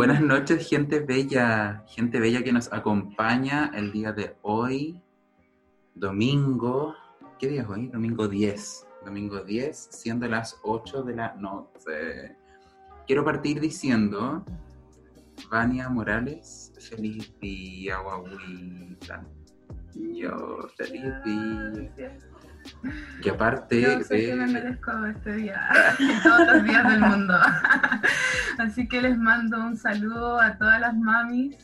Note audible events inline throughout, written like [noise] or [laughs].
Buenas noches, gente bella, gente bella que nos acompaña el día de hoy, domingo. ¿Qué día es hoy? Domingo 10. Domingo 10, siendo las 8 de la noche. Quiero partir diciendo, Vania Morales, feliz día, guaguita. Yo, feliz día. Que aparte Yo sé de... que me merezco este día, todos los días del mundo. [laughs] Así que les mando un saludo a todas las mamis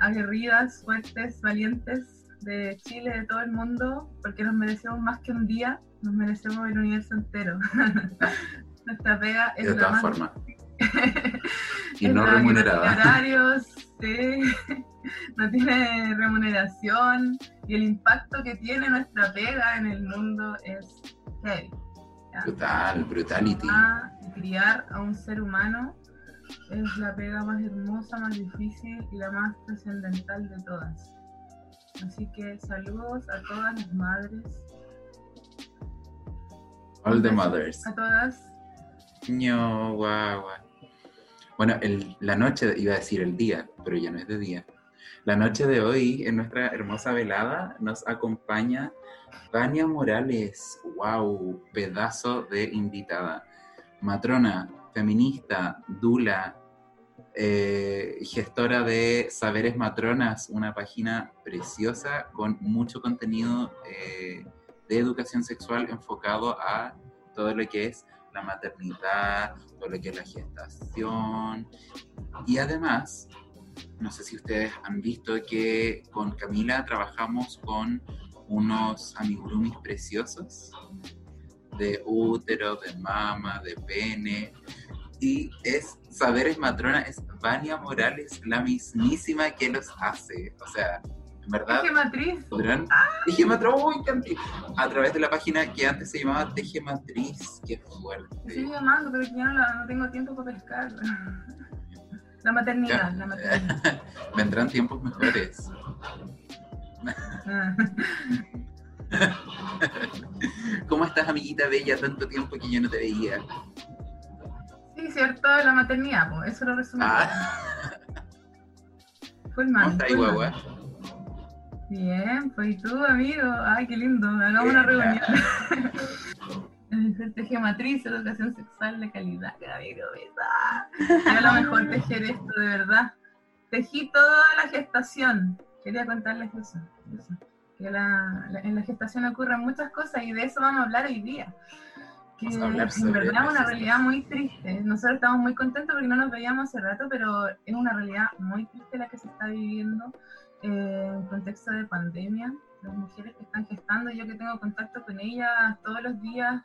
aguerridas, fuertes, valientes de Chile, de todo el mundo, porque nos merecemos más que un día, nos merecemos el universo entero. [laughs] Nuestra pega es De todas formas. [laughs] Y no remunerada. No tiene [laughs] horarios, sí, [laughs] no tiene remuneración y el impacto que tiene nuestra pega en el mundo es heavy. Brutal, brutality. Criar a un ser humano es la pega más hermosa, más difícil y la más trascendental de todas. Así que saludos a todas las madres, All the mothers. a todas. No, guau, guau. Bueno, el- la noche, iba a decir el día, pero ya no es de día. La noche de hoy, en nuestra hermosa velada, nos acompaña Vania Morales. Wow, pedazo de invitada. Matrona, feminista, dula, eh, gestora de Saberes Matronas, una página preciosa con mucho contenido eh, de educación sexual enfocado a todo lo que es maternidad, todo lo que es la gestación. Y además, no sé si ustedes han visto que con Camila trabajamos con unos amigurumis preciosos de útero, de mama, de pene. Y es Saberes Matrona, es Vania Morales, la mismísima que los hace. O sea, en verdad, Eje matriz. podrán. Teje Matriz, uy, anti- A través de la página que antes se llamaba Teje Matriz. Qué fuerte. Sigo llamando, pero ya no, la- no tengo tiempo para pescar. [laughs] La maternidad, la maternidad. [laughs] Vendrán tiempos mejores. Ah. [laughs] ¿Cómo estás, amiguita bella? Tanto tiempo que yo no te veía. Sí, cierto, la maternidad, pues, eso lo resume. Ah, Full ¿Cómo man, full man. guagua? Bien, pues y tú, amigo. Ay, qué lindo. Hagamos una reunión. [laughs] El teje matriz, educación sexual de calidad, amigo. besa. Yo a lo mejor [laughs] tejer esto, de verdad. Tejí toda la gestación. Quería contarles eso. eso. Que la- la- en la gestación ocurren muchas cosas y de eso vamos a hablar hoy día. Que en verdad es una realidad muy triste. Nosotros estamos muy contentos porque no nos veíamos hace rato, pero es una realidad muy triste la que se está viviendo eh, en contexto de pandemia. Las mujeres que están gestando, yo que tengo contacto con ellas todos los días,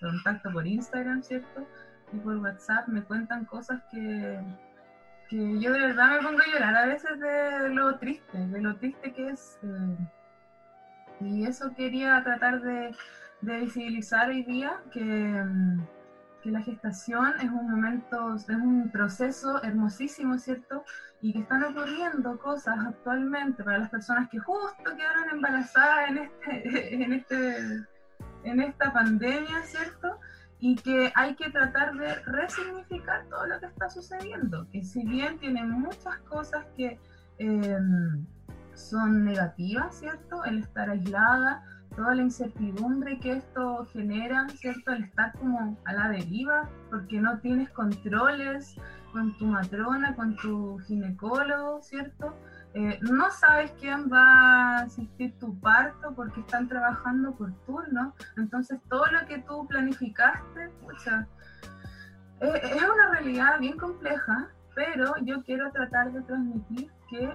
contacto por Instagram, ¿cierto? Y por WhatsApp, me cuentan cosas que, que yo de verdad me pongo a llorar a veces de lo triste, de lo triste que es. eh, y eso quería tratar de, visibilizar hoy día, que, mm, que la gestación es un momento, es un proceso hermosísimo, ¿cierto? Y que están ocurriendo cosas actualmente para las personas que justo quedaron embarazadas en, este, [laughs] en, este, en esta pandemia, ¿cierto? Y que hay que tratar de resignificar todo lo que está sucediendo, que si bien tiene muchas cosas que eh, son negativas, ¿cierto? El estar aislada, toda la incertidumbre que esto genera, ¿cierto? El estar como a la deriva, porque no tienes controles con tu matrona, con tu ginecólogo, ¿cierto? Eh, no sabes quién va a asistir tu parto porque están trabajando por turno, entonces todo lo que tú planificaste, pucha, eh, es una realidad bien compleja, pero yo quiero tratar de transmitir que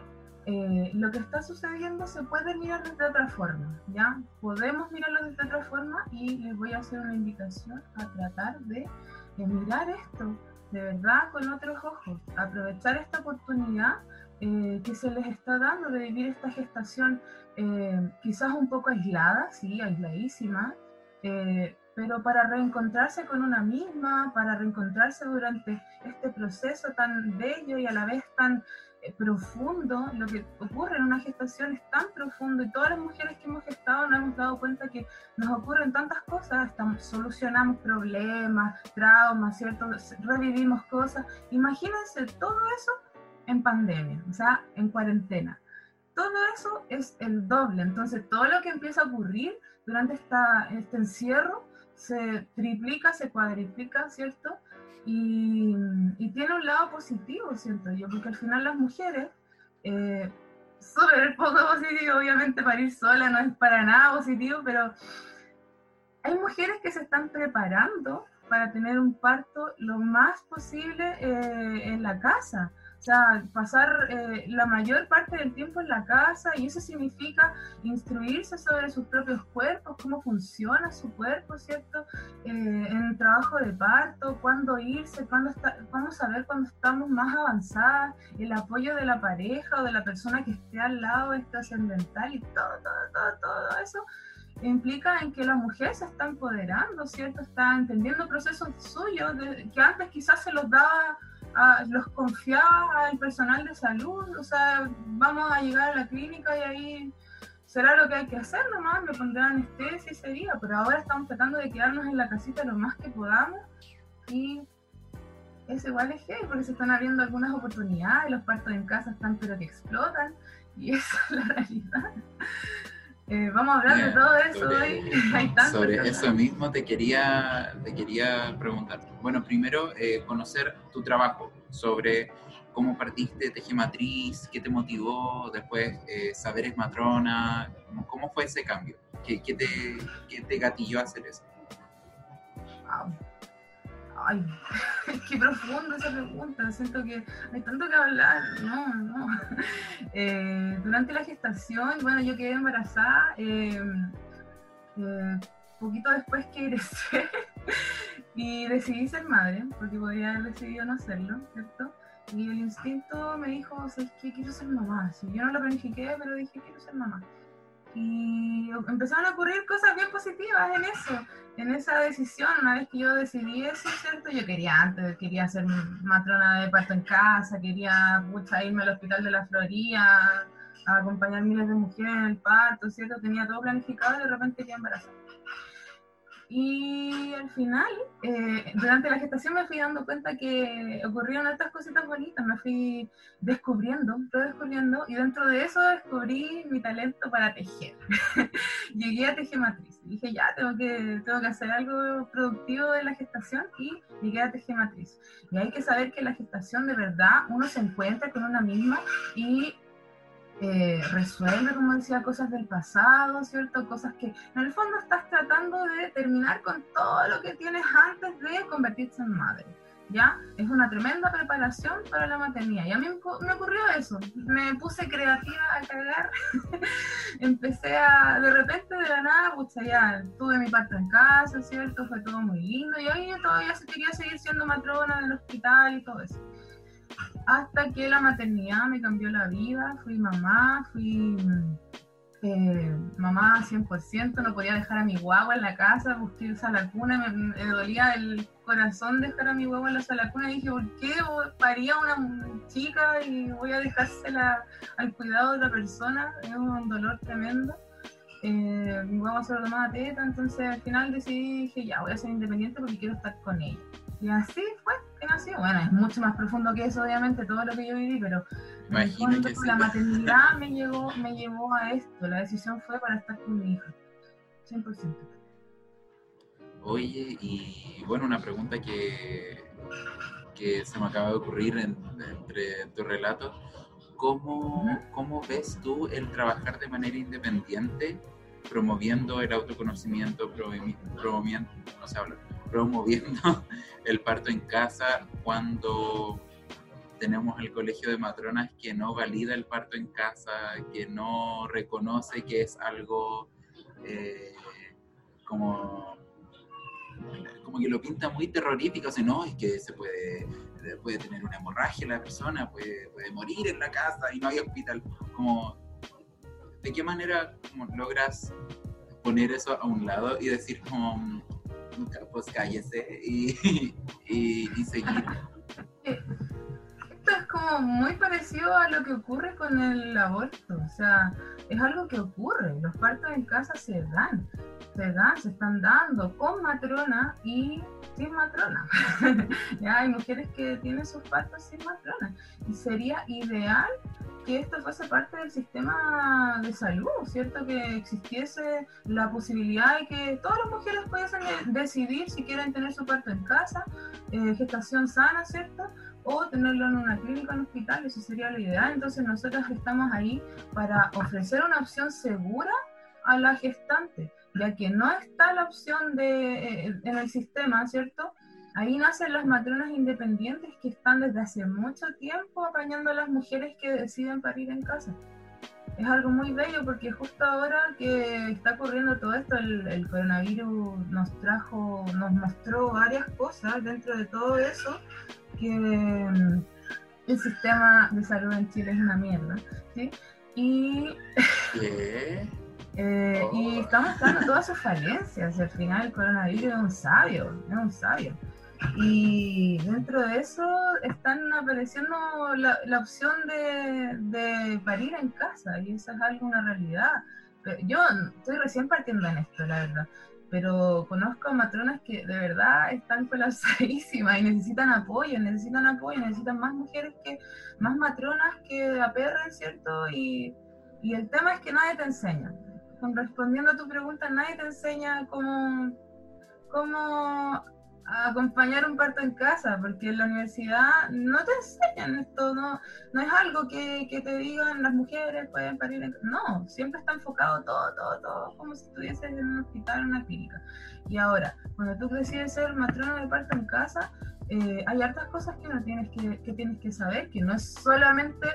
eh, lo que está sucediendo se puede mirar desde otra forma, ¿ya? Podemos mirarlo desde otra forma y les voy a hacer una invitación a tratar de, de mirar esto de verdad con otros ojos, aprovechar esta oportunidad eh, que se les está dando de vivir esta gestación eh, quizás un poco aislada, sí, aisladísima, eh, pero para reencontrarse con una misma, para reencontrarse durante este proceso tan bello y a la vez tan profundo, lo que ocurre en una gestación es tan profundo y todas las mujeres que hemos gestado nos hemos dado cuenta que nos ocurren tantas cosas, estamos, solucionamos problemas, traumas, ¿cierto? Revivimos cosas. Imagínense todo eso en pandemia, o sea, en cuarentena. Todo eso es el doble, entonces todo lo que empieza a ocurrir durante esta, este encierro se triplica, se cuadriplica, ¿cierto? Y, tiene un lado positivo, siento yo, porque al final las mujeres, eh, súper poco positivo, obviamente parir sola no es para nada positivo, pero hay mujeres que se están preparando para tener un parto lo más posible eh, en la casa. O sea, pasar eh, la mayor parte del tiempo en la casa y eso significa instruirse sobre sus propios cuerpos, cómo funciona su cuerpo, ¿cierto? Eh, en el trabajo de parto, cuándo irse, cuándo, está, cuándo saber cuándo estamos más avanzadas, el apoyo de la pareja o de la persona que esté al lado es trascendental y todo, todo, todo, todo eso implica en que la mujer se está empoderando, ¿cierto? Está entendiendo procesos suyos que antes quizás se los daba los confiaba al personal de salud, o sea, vamos a llegar a la clínica y ahí será lo que hay que hacer nomás, me pondrán anestesia y sería, pero ahora estamos tratando de quedarnos en la casita lo más que podamos y es igual es que porque se están abriendo algunas oportunidades, los partos en casa están pero que explotan y [laughs] esa es la realidad. Eh, vamos a hablar de todo eso hoy. [laughs] sobre eso mismo te quería, te quería preguntar. Bueno, primero eh, conocer tu trabajo, sobre cómo partiste de Matriz, qué te motivó, después eh, Saberes Matrona, ¿cómo fue ese cambio? ¿Qué, qué, te, qué te gatilló a hacer eso? Ay, [laughs] qué profundo esa pregunta. Siento que hay tanto que hablar. No, no. [laughs] Eh, durante la gestación, bueno, yo quedé embarazada. Eh, eh, poquito después que egresé [laughs] y decidí ser madre, porque podía haber decidido no hacerlo, ¿cierto? Y el instinto me dijo, o sea, es que quiero ser mamá. Yo no lo planifiqué, pero dije, quiero ser mamá. Y empezaron a ocurrir cosas bien positivas en eso, en esa decisión. Una vez que yo decidí eso, ¿cierto? Yo quería antes, quería ser matrona de parto en casa, quería irme al hospital de la Florida, a acompañar miles de mujeres en el parto, ¿cierto? Tenía todo planificado y de repente quería embarazada. Y al final, eh, durante la gestación me fui dando cuenta que ocurrieron estas cositas bonitas, me fui descubriendo, redescubriendo, y dentro de eso descubrí mi talento para tejer. [laughs] llegué a Teje Matriz, dije ya, tengo que, tengo que hacer algo productivo de la gestación y llegué a Teje Matriz. Y hay que saber que la gestación de verdad uno se encuentra con una misma y eh, resuelve, como decía, cosas del pasado, ¿cierto? Cosas que en el fondo estás tratando de terminar con todo lo que tienes antes de convertirse en madre. ¿Ya? Es una tremenda preparación para la maternidad. Y a mí me ocurrió eso. Me puse creativa a cargar. [laughs] Empecé a, de repente, de la nada, pues ya tuve mi parto en casa, ¿cierto? Fue todo muy lindo. Y hoy yo todavía quería seguir siendo matrona del hospital y todo eso hasta que la maternidad me cambió la vida, fui mamá, fui eh, mamá 100%, no podía dejar a mi guagua en la casa, busqué la cuna, me, dolía el corazón dejar a mi guagua en la sala cuna y dije, ¿por qué paría una chica y voy a dejársela al cuidado de otra persona? Es un dolor tremendo. Eh, mi guagua solo tomaba teta, entonces al final decidí, dije, ya, voy a ser independiente porque quiero estar con ella. Y así fue Bueno, es mucho más profundo que eso, obviamente, todo lo que yo viví, pero la maternidad me, llevó, me llevó a esto. La decisión fue para estar con mi hija. 100%. Oye, y bueno, una pregunta que, que se me acaba de ocurrir entre tu relato. ¿Cómo, ¿Cómo ves tú el trabajar de manera independiente promoviendo el autoconocimiento, promoviendo, no se habla, promoviendo [laughs] el parto en casa cuando tenemos el colegio de matronas que no valida el parto en casa, que no reconoce que es algo eh, como, como que lo pinta muy terrorífico, o sea, no, es que se puede, puede tener una hemorragia la persona, puede, puede morir en la casa y no hay hospital. Como, ¿De qué manera logras poner eso a un lado y decir como pues cállese y, y, seguir. [laughs] Esto es como muy parecido a lo que ocurre con el aborto, o sea, es algo que ocurre, los partos en casa se dan, se dan, se están dando con matrona y sin matrona. [laughs] ya hay mujeres que tienen sus partos sin matrona y sería ideal que esto fuese parte del sistema de salud, ¿cierto? Que existiese la posibilidad de que todas las mujeres pudiesen decidir si quieren tener su parto en casa, eh, gestación sana, ¿cierto? O tenerlo en una clínica, en un hospital, eso sería lo ideal. Entonces nosotros estamos ahí para ofrecer una opción segura a la gestante, ya que no está la opción de, eh, en el sistema, ¿cierto? Ahí nacen las matronas independientes que están desde hace mucho tiempo apañando a las mujeres que deciden parir en casa. Es algo muy bello porque justo ahora que está ocurriendo todo esto, el, coronavirus nos trajo, nos mostró varias cosas dentro de todo eso, que mm, el sistema de salud en Chile es una mierda, ¿sí? Y, eh, y estamos dando todas sus falencias. Al final el coronavirus es un sabio, es un sabio. Y dentro de eso están apareciendo la, la opción de, de, parir en casa, y eso es algo, una realidad. Yo estoy recién partiendo en esto, la verdad, pero conozco matronas que de verdad están colapsadísimas y necesitan apoyo, necesitan apoyo, necesitan más mujeres que, más matronas que aperren, ¿cierto? Y, y el tema es que nadie te enseña. Respondiendo a tu pregunta, nadie te enseña cómo, cómo acompañar un parto en casa, porque en la universidad no te enseñan esto, no, no es algo que, que te digan las mujeres pueden parir en No, siempre está enfocado todo, todo, todo, como si estuvieses en un hospital, en una clínica. Y ahora, cuando tú decides ser matrona de parto en casa, eh, hay hartas cosas que no tienes que, que tienes que saber, que no es solamente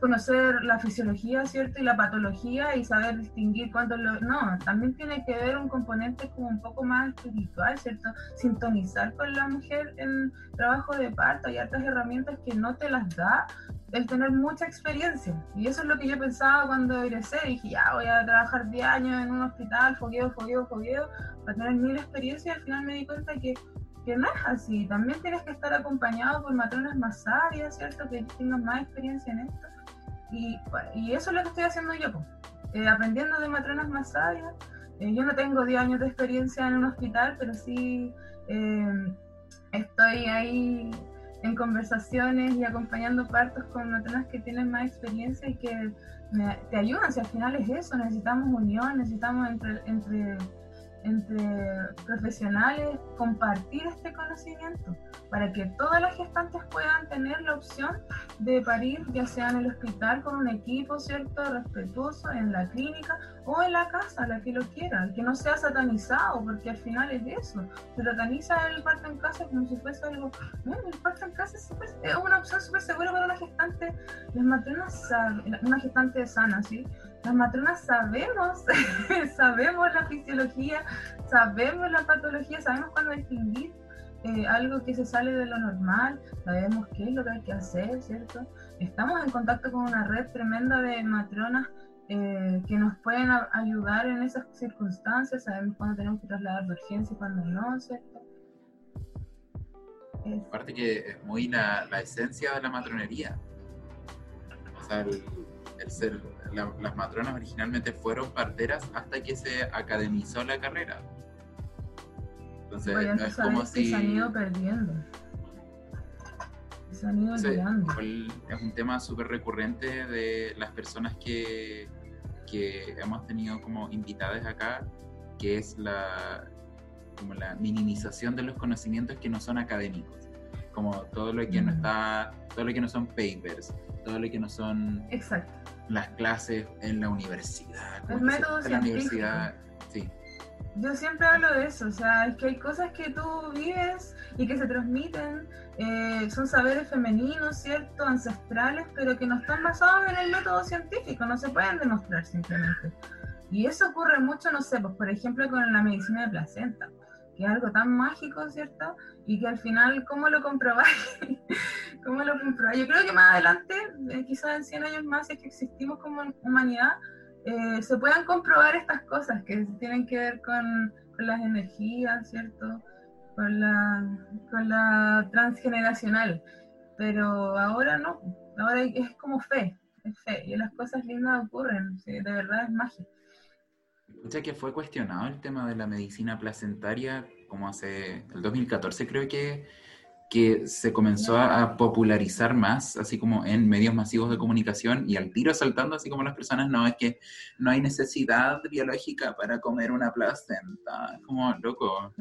conocer la fisiología, ¿cierto? Y la patología y saber distinguir cuándo lo... No, también tiene que ver un componente como un poco más espiritual, ¿cierto? Sintonizar con la mujer en trabajo de parto y otras herramientas que no te las da el tener mucha experiencia. Y eso es lo que yo pensaba cuando egresé. Dije, ya voy a trabajar 10 años en un hospital, fogueo, fogueo, fogueo, para tener mil experiencias. Y al final me di cuenta que que no es así. También tienes que estar acompañado por matronas más sabias, ¿cierto? Que tengan más experiencia en esto. Y, eso es lo que estoy haciendo yo, eh, aprendiendo de matronas más sabias. Eh, yo no tengo 10 años de experiencia en un hospital, pero sí eh, estoy ahí en conversaciones y acompañando partos con matronas que tienen más experiencia y que te ayudan. Si al final es eso, necesitamos unión, necesitamos entre, entre entre profesionales compartir este conocimiento para que todas las gestantes puedan tener la opción de parir, ya sea en el hospital con un equipo, ¿cierto?, respetuoso, en la clínica o en la casa, la que lo quiera, que no sea satanizado, porque al final es eso, se sataniza el parto en casa como si fuese algo, el parto en casa es, una opción súper segura para una gestante, las matronas, una gestante sana, ¿sí?, las matronas sabemos, [laughs] sabemos la fisiología, sabemos la patología, sabemos cuándo distinguir eh, algo que se sale de lo normal, sabemos qué es lo que hay que hacer, ¿cierto? Estamos en contacto con una red tremenda de matronas eh, que nos pueden ayudar en esas circunstancias, sabemos cuándo tenemos que trasladar de urgencia y cuándo no, ¿cierto? Aparte que es muy la, esencia de la matronería. O sea, el, el ser las matronas originalmente fueron parteras hasta que se academizó la carrera. Entonces, no es como si... Se han ido perdiendo. Se han ido olvidando. Es un tema súper recurrente de las personas que, que hemos tenido como invitadas acá, que es la, como la minimización de los conocimientos que no son académicos. Como todo lo que no está, todo lo que no son papers, todo lo que no son Exacto las clases en la universidad. Los métodos la universidad, sí. Yo siempre hablo de eso, o sea, es que hay cosas que tú vives y que se transmiten, eh, son saberes femeninos, ¿cierto? Ancestrales, pero que no están basados en el método científico, no se pueden demostrar simplemente. Y eso ocurre mucho, no sé, pues por ejemplo con la medicina de placenta que es algo tan mágico, ¿cierto? Y que al final, ¿cómo lo comprobáis? [laughs] ¿Cómo lo comprobáis? Yo creo que más adelante, eh, quizás en 100 años más, si es que existimos como humanidad, eh, se puedan comprobar estas cosas que tienen que ver con, con las energías, ¿cierto? Con la, con la transgeneracional. pero ahora no, ahora es como fe, es fe, y las cosas lindas ocurren, de verdad es magia. Escucha que fue cuestionado el tema de la medicina placentaria como hace el 2014 creo que, que se comenzó a, popularizar más, así como en medios masivos de comunicación y al tiro saltando, así como las personas, no, es que no hay necesidad biológica para comer una placenta, como loco.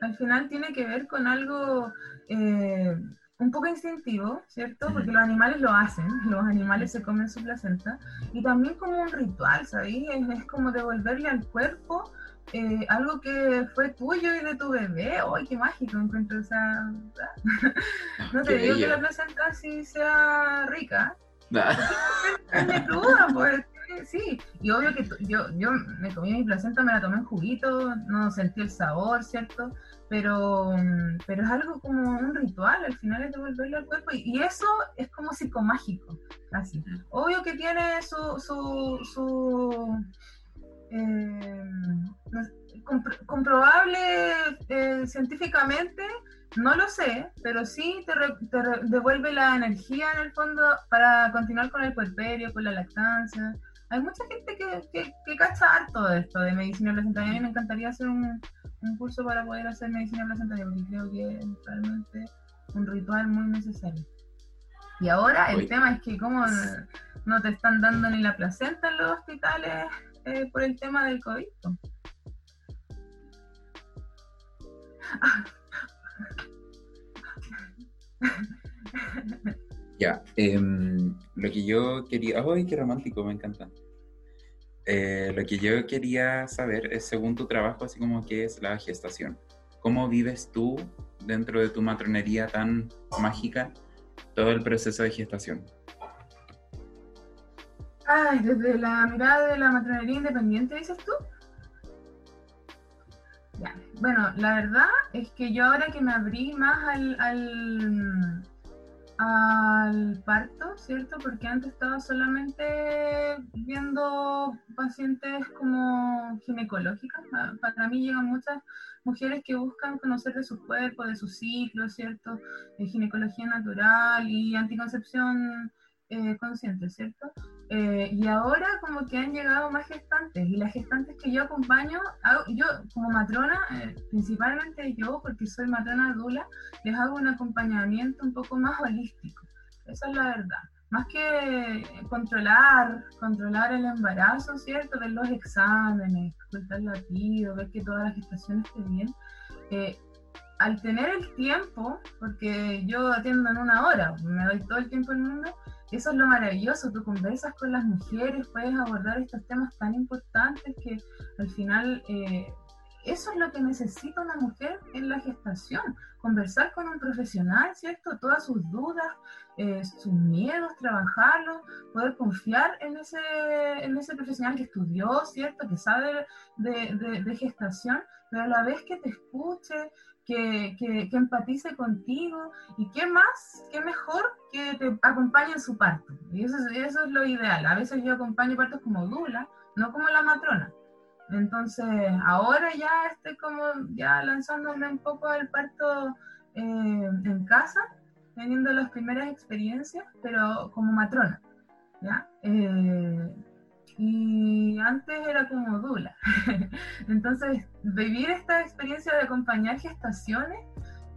Al final, tiene que ver con algo... Eh, un poco instintivo, ¿cierto? Porque los animales lo hacen, los animales se comen su placenta, y también como un ritual, ¿sabes? Es, como devolverle al cuerpo eh, algo que fue tuyo y de tu bebé. ¡Ay, qué mágico! Encuentro esa... [laughs] no te digo que la placenta sí sea rica. Es cruda, pues sí. Y obvio que yo, yo me comí mi placenta, me la tomé en juguito, no sentí el sabor, ¿cierto? pero, pero es algo como un ritual, al final es devolverle al cuerpo, y, eso es como psicomágico, casi. Obvio que tiene su, su, eh, comprobable eh, científicamente, no lo sé, pero sí te, te devuelve la energía en el fondo para continuar con el puerperio, con la lactancia. Hay mucha gente que, que, que cacha harto de esto, de medicina placentaria. A mí me encantaría hacer un, un curso para poder hacer medicina placentaria, porque creo que es realmente un ritual muy necesario. Y ahora el tema es que como no te están dando ni la placenta en los hospitales eh, por el tema del COVID. Ya, em, lo que yo quería... ¡Ay, qué romántico! Me encanta. Eh, lo que yo quería saber es, según tu trabajo, así como qué es la gestación. ¿Cómo vives tú dentro de tu matronería tan mágica todo el proceso de gestación? Ay, desde la mirada de la matronería independiente, dices tú. Ya. Bueno, la verdad es que yo ahora que me abrí más al parto, ¿cierto? Porque antes estaba solamente viendo pacientes como ginecológicas. Ah, para mí llegan muchas mujeres que buscan conocer de su cuerpo, de su ciclo, ¿cierto? De ginecología natural y anticoncepción eh, consciente, ¿cierto? Eh, y ahora como que han llegado más gestantes y las gestantes que yo acompaño, yo como matrona, eh, principalmente yo, porque soy matrona dula, les hago un acompañamiento un poco más holístico. Esa es la verdad. Más que controlar, controlar el embarazo, ¿cierto? Ver los exámenes, escuchar latido, ver que toda la gestación esté bien. al tener el tiempo, porque yo atiendo en una hora, me doy todo el tiempo en el mundo, eso es lo maravilloso, tú conversas con las mujeres, puedes abordar estos temas tan importantes que al final eh, eso es lo que necesita una mujer en la gestación, conversar con un profesional, ¿cierto? Todas sus dudas, eh, sus miedos, trabajarlos, poder confiar en ese, en ese profesional que estudió, ¿cierto? Que sabe de, de gestación, pero a la vez que te escuche, que, que, empatice contigo y qué más, qué mejor que te acompañe en su parto. Y eso, eso es lo ideal. A veces yo acompaño partos como dula, no como la matrona. Entonces, ahora ya estoy como ya lanzándome un poco al parto eh, en casa, teniendo las primeras experiencias, pero como matrona. ¿ya? Eh, y antes era como dula. [laughs] Entonces, vivir esta experiencia de acompañar gestaciones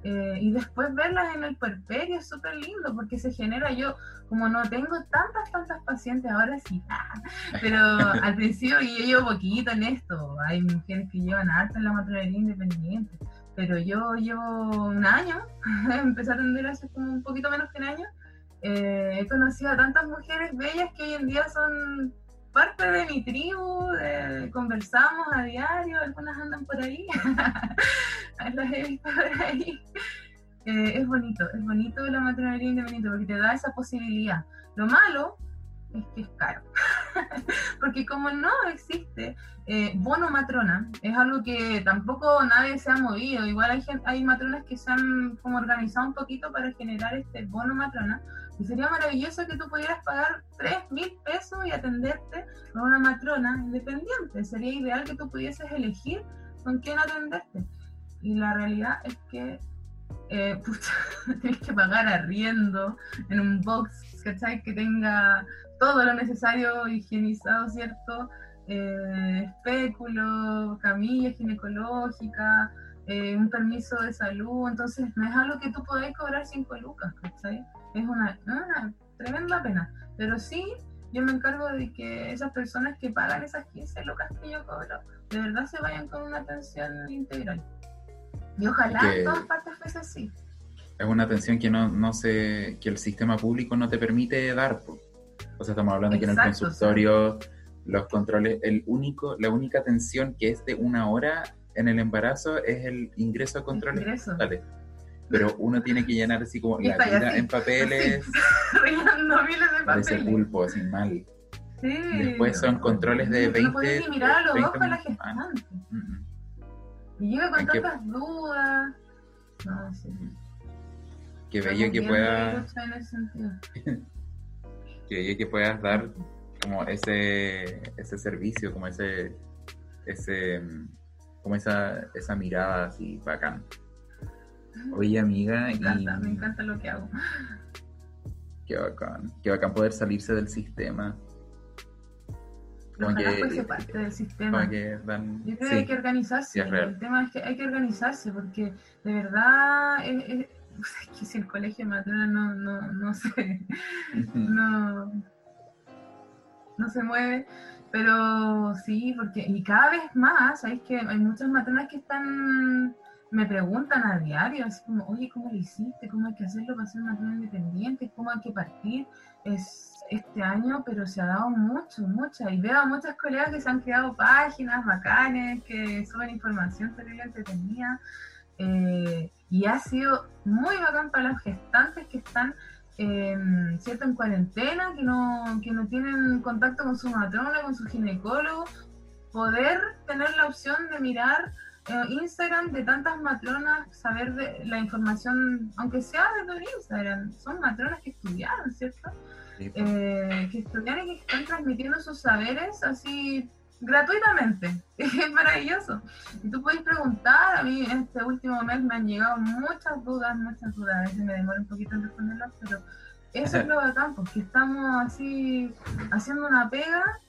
eh, y después verlas en el puerperio es súper lindo porque se genera yo, como no tengo tantas, tantas pacientes, ahora sí, [laughs] pero al principio yo llevo poquito en esto, hay mujeres que llevan harto en la matronería independiente, pero yo llevo un año, [laughs] empecé a atender hace como un poquito menos que un año, eh, he conocido a tantas mujeres bellas que hoy en día son parte de mi tribu, conversamos a diario, algunas andan por ahí, [laughs] las he visto por ahí. Eh, es bonito, es bonito la matronería independiente porque te da esa posibilidad. Lo malo es que es caro, [laughs] porque como no existe eh, bono matrona, es algo que tampoco nadie se ha movido, igual hay, hay matronas que se han como organizado un poquito para generar este bono matrona, y sería maravilloso que tú pudieras pagar 3 mil pesos y atenderte con una matrona independiente. Sería ideal que tú pudieses elegir con quién atenderte. Y la realidad es que eh, [laughs] tienes que pagar arriendo en un box, ¿cachai? Que tenga todo lo necesario higienizado, ¿cierto? Eh, espéculo, camilla ginecológica, eh, un permiso de salud, entonces no es algo que tú podés cobrar cinco lucas, ¿cachai? Es una, una tremenda pena, pero sí yo me encargo de que esas personas que pagan esas 15 lucas que yo cobro, de verdad se vayan con una atención integral. Y ojalá en todas partes fuese así. Es una atención que no, no se, que el sistema público no te permite dar. O sea, estamos hablando que en el consultorio los controles, el único, la única atención que es de una hora en el embarazo es el ingreso a controles Pero uno tiene que llenar así como la vida en papeles. [laughs] Rellenando miles de papeles. Ese pulpo, así mal. Sí. Y después son controles de 20. No puedes ni mirar a los ojos a la gestante. Y llega con tantas dudas. No, sí. Qué bello que puedas. [laughs] Qué bello que puedas dar como ese, ese servicio, como ese, ese como esa, esa mirada así bacán. Oye, amiga. Me encanta, me encanta lo que hago. Qué bacán. Qué bacán poder salirse del sistema. Como que, fuese parte del sistema. Yo creo que hay que organizarse. el tema es que hay que organizarse porque de verdad [laughs] es, que si el colegio materno no, no, no se, no, no se mueve, pero sí, porque, y cada vez más, ¿sabes que hay muchas maternas que están, me preguntan a diario, así como, oye, ¿cómo lo hiciste? ¿Cómo hay que hacerlo para ser materna independiente? ¿Cómo hay que partir? Es este año, pero se ha dado mucho, mucho. Y veo a muchas colegas que se han creado páginas bacanes, que suben información terrible entretenida. Eh, y ha sido muy bacán para las gestantes que están ¿cierto? en cuarentena, que no, que no tienen contacto con su matrona, con su ginecólogo, poder tener la opción de mirar Instagram de tantas matronas, saber de la información, aunque sea de Instagram, son matronas que estudiaron, ¿cierto? Pues. Eh, que estudiaron y que están transmitiendo sus saberes así gratuitamente. [laughs] Es maravilloso. Y tú puedes preguntar, a mí en este último mes me han llegado muchas dudas, muchas dudas, a veces me demora un poquito en responderlas, pero eso es [laughs] lo bacán, porque estamos así haciendo una pega,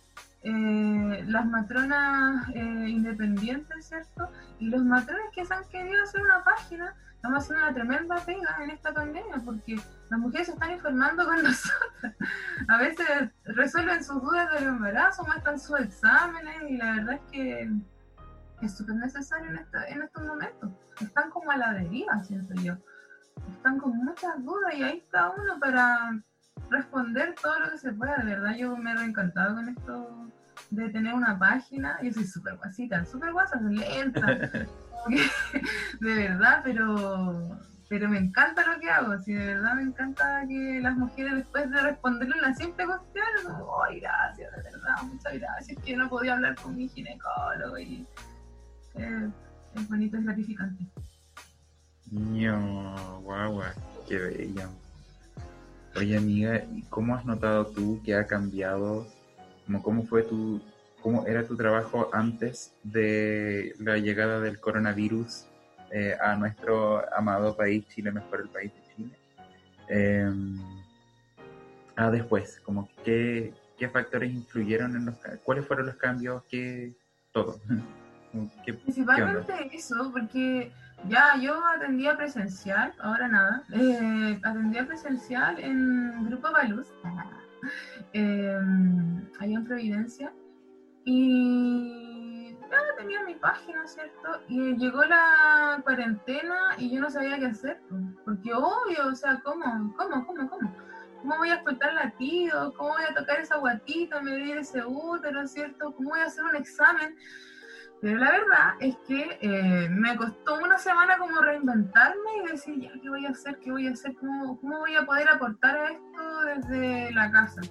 eh, las matronas eh, independientes, ¿cierto? Y los matrones que se han querido hacer una página, estamos haciendo una tremenda pega en esta pandemia, porque las mujeres se están informando con [laughs] nosotras. A veces resuelven sus dudas del embarazo, muestran sus exámenes y la verdad es que es súper necesario en, en estos momentos. Están como a la deriva, siento yo. Están con muchas dudas y ahí está uno para responder todo lo que se pueda. De verdad, yo me he reencantado con esto de tener una página. Yo soy súper guasita, súper guasa, lenta. [laughs] [laughs] de verdad, pero pero me encanta lo que hago, si de verdad me encanta que las mujeres después de responderle una simple cuestión, como, ay, gracias, de verdad, muchas gracias, que yo no podía hablar con mi ginecólogo y eh, es bonito, es gratificante. No, guau, qué bella. Oye amiga, ¿y cómo has notado tú que ha cambiado, como cómo fue tu, cómo era tu trabajo antes de la llegada del coronavirus eh, a nuestro amado país, Chile, mejor el país de Chile. Eh, ah, después, como qué, qué factores influyeron en los cuáles fueron los cambios, qué todo. [laughs] Principalmente eso, porque ya yo atendía presencial, ahora nada, eh, atendía presencial en Grupo Baluz, allá [laughs] en Providencia, y tenía mi página, ¿cierto? Y llegó la cuarentena y yo no sabía qué hacer, porque obvio, o sea, ¿cómo? ¿Cómo? ¿Cómo? ¿Cómo? ¿Cómo voy a explotar latido? ¿Cómo voy a tocar esa guatita, medir ese útero, ¿cierto? ¿Cómo voy a hacer un examen? Pero la verdad es que eh, me costó una semana como reinventarme y decir, ya, ¿qué voy a hacer? ¿Qué voy a hacer? ¿Cómo, cómo voy a poder aportar a esto desde la casa?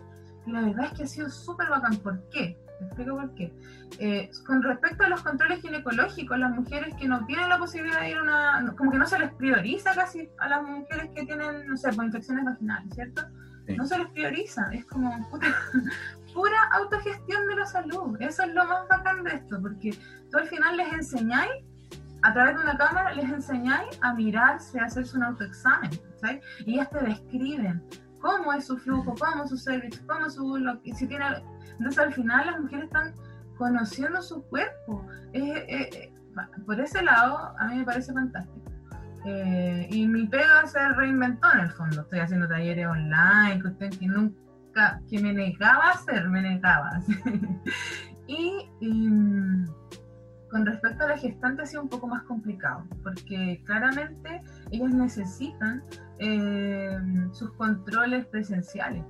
Y la verdad es que ha sido súper bacán. ¿Por qué? explico por qué. Eh, con respecto a los controles ginecológicos, las mujeres que no tienen la posibilidad de ir a una. como que no se les prioriza casi a las mujeres que tienen, no sé, pues, infecciones vaginales, ¿cierto? No se les prioriza, es como pura, autogestión de la salud. Eso es lo más bacán de esto, porque tú al final les enseñáis a través de una cámara les enseñáis a mirarse, a hacerse un autoexamen. Y ellas te describen cómo es su flujo, cómo es su cervix, cómo es su... si tiene, entonces al final las mujeres están conociendo su cuerpo. por ese lado, a mí me parece fantástico. Eh, y mi pega se reinventó en el fondo. Estoy haciendo talleres online, que que nunca, que me negaba a hacer, me negaba. [laughs] y, con respecto a la gestante ha sido un poco más complicado, porque claramente ellas necesitan eh, sus controles presenciales,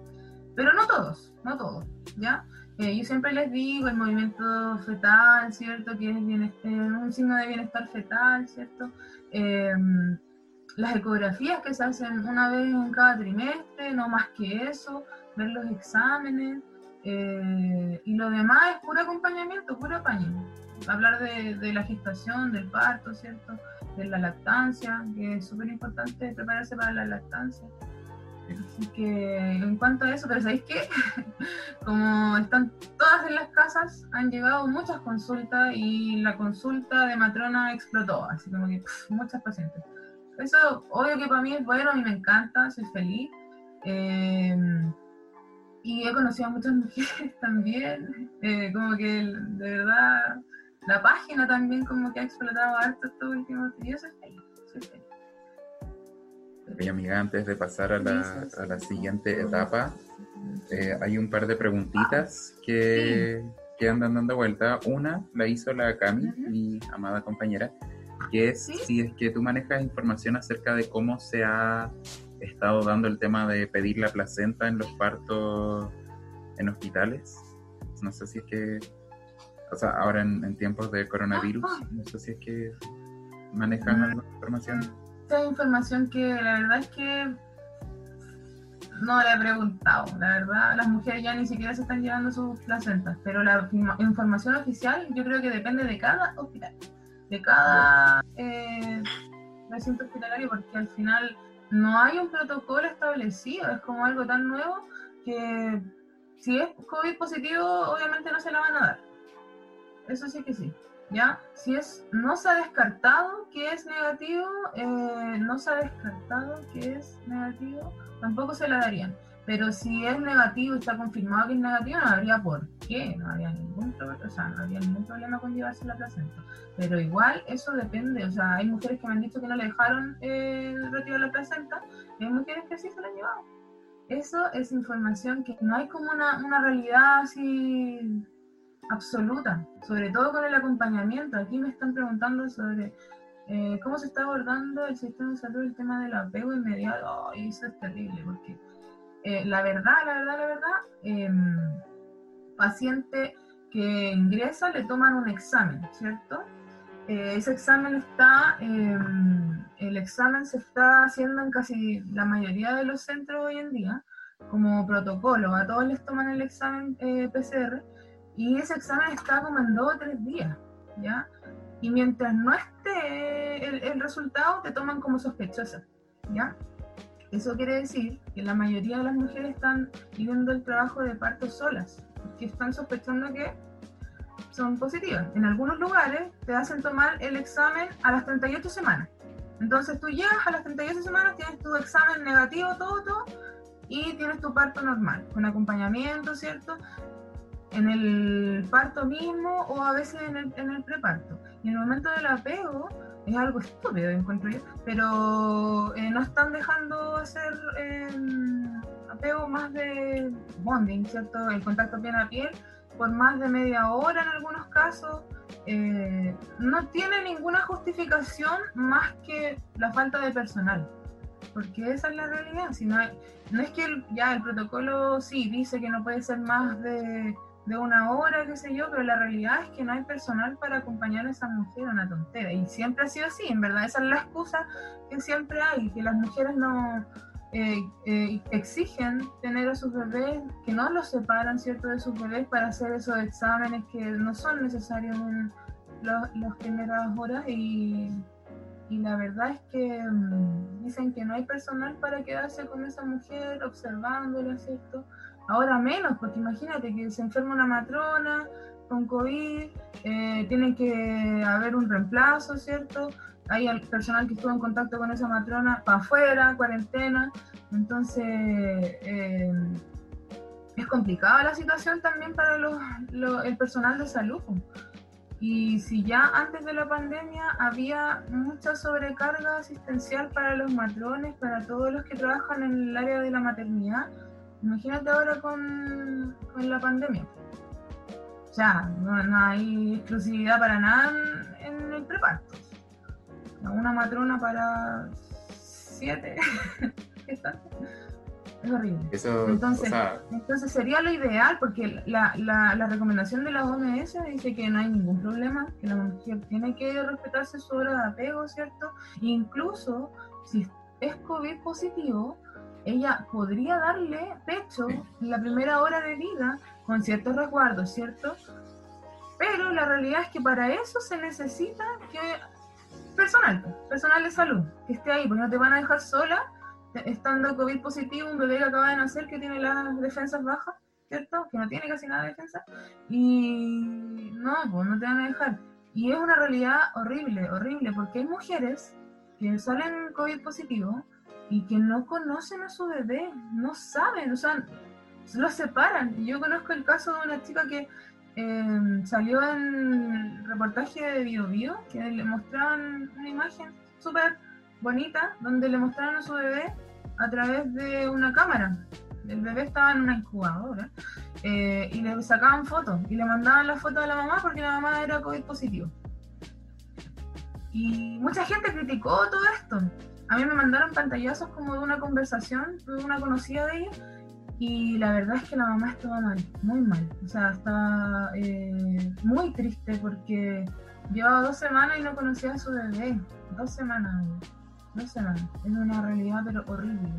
pero no todos, no todos, ¿ya? Eh, yo siempre les digo el movimiento fetal, ¿cierto? Que es un signo de bienestar fetal, ¿cierto? Em, las ecografías que se hacen una vez en cada trimestre, no más que eso, ver los exámenes, eh, y lo demás es puro acompañamiento, puro apaño. Hablar de, de, la gestación, del parto, ¿cierto? De la lactancia, que es súper importante prepararse para la lactancia. Así que en cuanto a eso, pero ¿sabéis qué? [laughs] Como están todas en las casas, han llegado muchas consultas y la consulta de matrona explotó, así como que muchas pacientes. Eso, obvio que para mí es bueno, a mí me encanta, soy feliz. Eh, y he conocido a muchas [laughs] mujeres también, eh, como que de verdad la página también como que ha explotado harto estos últimos días. Yo soy feliz, soy feliz. Oye, amiga, antes de pasar a la, a la siguiente etapa, eh, hay un par de preguntitas que, que, andan dando vuelta. Una la hizo la Cami, mi amada compañera, que es si es que tú manejas información acerca de cómo se ha estado dando el tema de pedir la placenta en los partos en hospitales. No sé si es que, o sea, ahora en, tiempos de coronavirus, no sé si es que manejan mm. alguna información esta información que la verdad es que no le he preguntado. La verdad, las mujeres ya ni siquiera se están llevando sus placentas, pero la información oficial yo creo que depende de cada hospital, de cada eh, recinto hospitalario, porque al final no hay un protocolo establecido, es como algo tan nuevo que si es COVID positivo, obviamente no se la van a dar. Eso sí que sí. ¿ya? Si es, no se ha descartado que es negativo, eh, no se ha descartado que es negativo, tampoco se la darían. Pero si es negativo está confirmado que es negativo, no habría por qué, no habría ningún problema, o sea, no habría ningún problema con llevarse la placenta. Pero igual eso depende, o sea, hay mujeres que me han dicho que no le dejaron eh, retirar la placenta, y hay mujeres que sí se la han llevado. Eso es información que no hay como una, una realidad así absoluta, sobre todo con el acompañamiento. Aquí me están preguntando sobre eh, cómo se está abordando el sistema de salud el tema del apego inmediato. y eso es terrible, porque eh, la verdad, la verdad, la verdad, em, paciente que ingresa le toman un examen, ¿cierto? Eh, ese examen está, em, el examen se está haciendo en casi la mayoría de los centros hoy en día como protocolo. A todos les toman el examen PCR y ese examen está como en dos o tres días, ¿ya? Y mientras no esté el, resultado, te toman como sospechosa, ¿ya? Eso quiere decir que la mayoría de las mujeres están viviendo el trabajo de parto solas, porque están sospechando que son positivas. En algunos lugares te hacen tomar el examen a las 38 semanas. Entonces tú llegas a las 38 semanas, tienes tu examen negativo, todo, todo, y tienes tu parto normal, con acompañamiento, ¿cierto? en el parto mismo o a veces en el, en el preparto. Y en el momento del apego es algo estúpido, encuentro yo, pero eh, no están dejando hacer eh, apego más de bonding, ¿cierto? El contacto piel a piel por más de media hora en algunos casos. Eh, no tiene ninguna justificación más que la falta de personal porque esa es la realidad. Si no, no es que ya el protocolo sí dice que no puede ser más de de una hora, qué sé yo, pero la realidad es que no hay personal para acompañar a esa mujer, una tontera. Y siempre ha sido así, en verdad, esa es la excusa que siempre hay, que las mujeres no eh, eh, exigen tener a sus bebés, que no los separan, ¿cierto?, de sus bebés para hacer esos exámenes que no son necesarios en las primeras horas y, y la verdad es que mm, dicen que no hay personal para quedarse con esa mujer observándola, ¿cierto? Ahora menos, porque imagínate que se enferma una matrona con COVID, eh, tiene que haber un reemplazo, ¿cierto? Hay el personal que estuvo en contacto con esa matrona para afuera, cuarentena, entonces eh, es complicada la situación también para el personal de salud. Y si ya antes de la pandemia había mucha sobrecarga asistencial para los matrones, para todos los que trabajan en el área de la maternidad, imagínate ahora con, la pandemia. Ya, no, hay exclusividad para nada en, el preparto. Una matrona para siete. [laughs] es horrible. entonces, sería lo ideal, porque la, la, recomendación de la OMS dice que no hay ningún problema, que la mujer tiene que respetarse su hora de apego, ¿cierto? incluso si es COVID positivo, ella podría darle pecho en la primera hora de vida con ciertos resguardos, ¿cierto? Pero la realidad es que para eso se necesita que personal, personal de salud, que esté ahí, porque no te van a dejar sola estando COVID positivo, un bebé que acaba de nacer que tiene las defensas bajas, ¿cierto? Que no tiene casi nada de defensa. Y no, pues no te van a dejar. Y es una realidad horrible, horrible, porque hay mujeres que salen COVID positivo y que no conocen a su bebé, no saben, o sea, los separan. Yo conozco el caso de una chica que eh, salió en reportaje de Bio, Bio que le mostraban una imagen súper bonita donde le mostraron a su bebé a través de una cámara. El bebé estaba en una incubadora eh, y le sacaban fotos y le mandaban la foto a la mamá porque la mamá era COVID positivo. Y mucha gente criticó todo esto. A mí me mandaron pantallazos como de una conversación de una conocida de ella y la verdad es que la mamá estaba mal, muy mal. O sea, estaba eh, muy triste porque llevaba dos semanas y no conocía a su bebé. Dos semanas no sé, es una realidad pero horrible.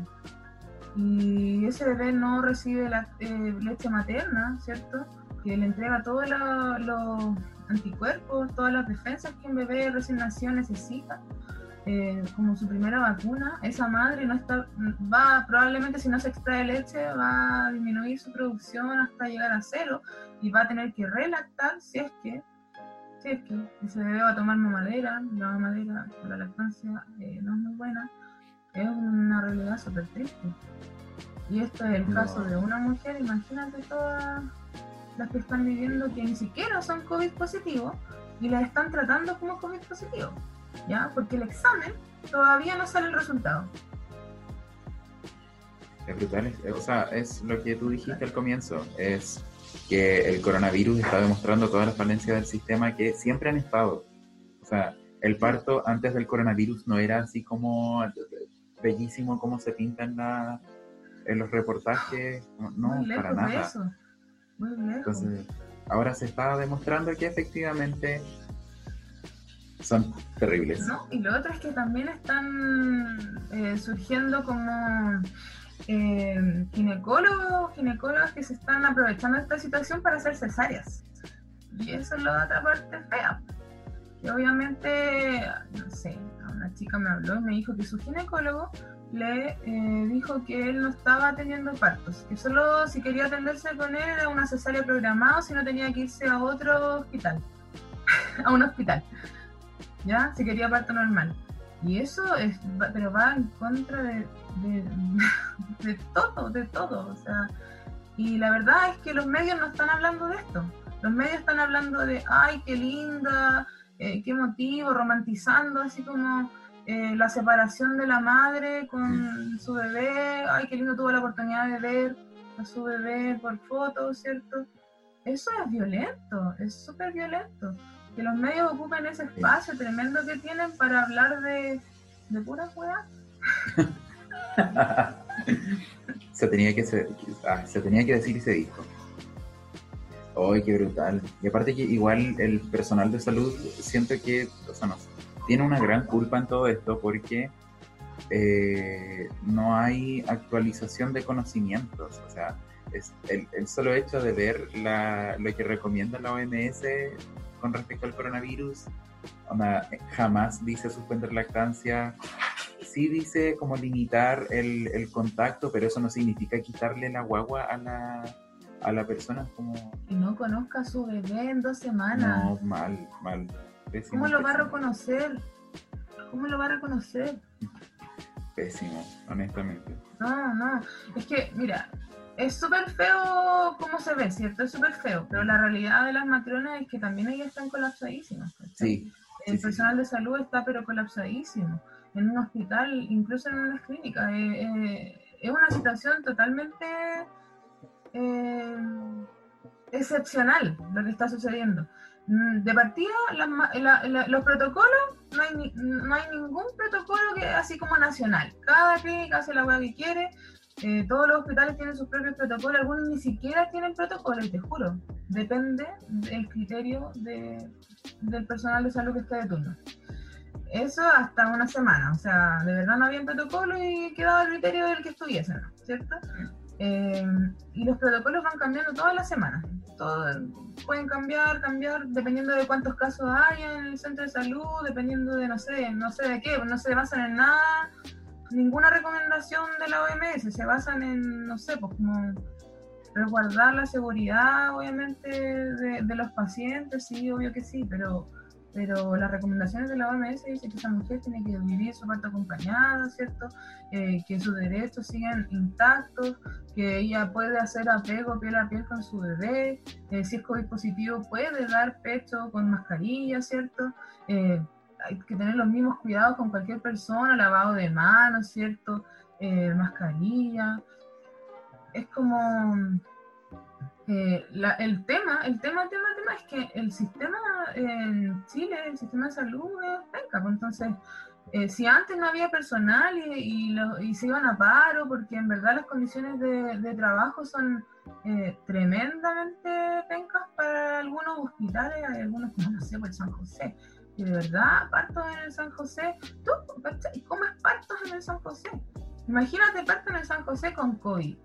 Y ese bebé no recibe la, eh, leche materna, ¿cierto? Que le entrega todos los anticuerpos, todas las defensas que un bebé recién nacido necesita. Eh, como su primera vacuna, esa madre no está, va probablemente si no se extrae leche va a disminuir su producción hasta llegar a cero y va a tener que relactar si es que es que se debe a tomar mamadera, la mamadera por la lactancia eh, no es muy buena, es una realidad súper triste. Y esto es el caso de una mujer, imagínate todas las que están viviendo que ni siquiera son COVID positivos y las están tratando como COVID positivo, ¿ya? Porque el examen todavía no sale el resultado. Es brutal, o sea, es lo que tú dijiste al comienzo, es que el coronavirus está demostrando todas las falencias del sistema que siempre han estado. O sea, el parto antes del coronavirus no era así como bellísimo como se pinta en, la, en los reportajes, no, para nada. Entonces, ahora se está demostrando que efectivamente son terribles. y lo otro es que también están eh, surgiendo como eh, ginecólogos, ginecólogas que se están aprovechando esta situación para hacer cesáreas. Y eso es la otra parte fea. Que obviamente, no sé, una chica me habló y me dijo que su ginecólogo le eh, dijo que él no estaba teniendo partos, que solo si quería atenderse con él era una cesárea programada, si no tenía que irse a otro hospital, [laughs] a un hospital, ¿ya? Si quería parto normal. Y eso es, pero va en contra de, [laughs] de, todo, de todo. O sea, y la verdad es que los medios no están hablando de esto. Los medios están hablando de, ay, qué linda, eh, qué motivo, romantizando así como eh, la separación de la madre con su bebé, ay, qué lindo tuvo la oportunidad de ver a su bebé por fotos, ¿cierto? Eso es violento, es súper violento que los medios ocupen ese espacio tremendo que tienen para hablar de, de pura juega. [laughs] se tenía que ah, se tenía que decir ese disco. ¡Ay, qué brutal! Y aparte que igual el personal de salud siento que, o sea, no, tiene una gran culpa en todo esto porque eh, no hay actualización de conocimientos. O sea, es el, el solo hecho de ver la, lo que recomienda la OMS con respecto al coronavirus. jamás dice suspender lactancia. Sí dice como limitar el, el, contacto, pero eso no significa quitarle la guagua a la, a la persona como... Y no conozca a su bebé en dos semanas. No, mal, mal. Pésimo, ¿Cómo lo va a reconocer? ¿Cómo lo va a reconocer? Pésimo, honestamente. No, no. Es que, mira, es súper feo cómo se ve, ¿cierto? Es súper feo, pero la realidad de las matronas es que también ellas están colapsadísimas. Sí. El personal de salud está pero colapsadísimo. En un hospital, incluso en una clínica. Eh, eh, es una situación totalmente eh, excepcional lo que está sucediendo. Mm, de partida, los protocolos, no hay, no hay ningún protocolo que así como nacional. Cada clínica hace la hueá que quiere, eh, todos los hospitales tienen sus propios protocolos, algunos ni siquiera tienen protocolos, te juro. Depende del criterio de, del personal de salud que esté de turno. Eso hasta una semana, o sea, de verdad no había protocolo y quedaba el criterio del que estuviesen, ¿cierto? Eh, y los protocolos van cambiando todas las semanas. Todo, pueden cambiar, cambiar dependiendo de cuántos casos hay en el centro de salud, dependiendo de no sé, no sé de qué, no se basan en nada, ninguna recomendación de la OMS, se basan en, no sé, pues como resguardar la seguridad, obviamente, de, los pacientes, sí, obvio que sí, pero pero las recomendaciones de la OMS dicen que esa mujer tiene que vivir su parto acompañada, ¿cierto? Eh, que sus derechos siguen intactos, que ella puede hacer apego piel a piel con su bebé, eh, si es COVID positivo puede dar pecho con mascarilla, ¿cierto? Eh, hay que tener los mismos cuidados con cualquier persona, lavado de manos, ¿cierto? mascarilla. Es como eh, el tema, el tema, el tema, el tema es que el sistema en Chile, el sistema de salud es penca, pues, entonces eh, si antes no había personal y, y, se iban a paro, porque en verdad las condiciones de, trabajo son eh, tremendamente pencas para algunos hospitales, algunos no sé, por San José, de verdad partos en el San José, ¿tú cómo es partos en el San José? Imagínate partos en el San José con COVID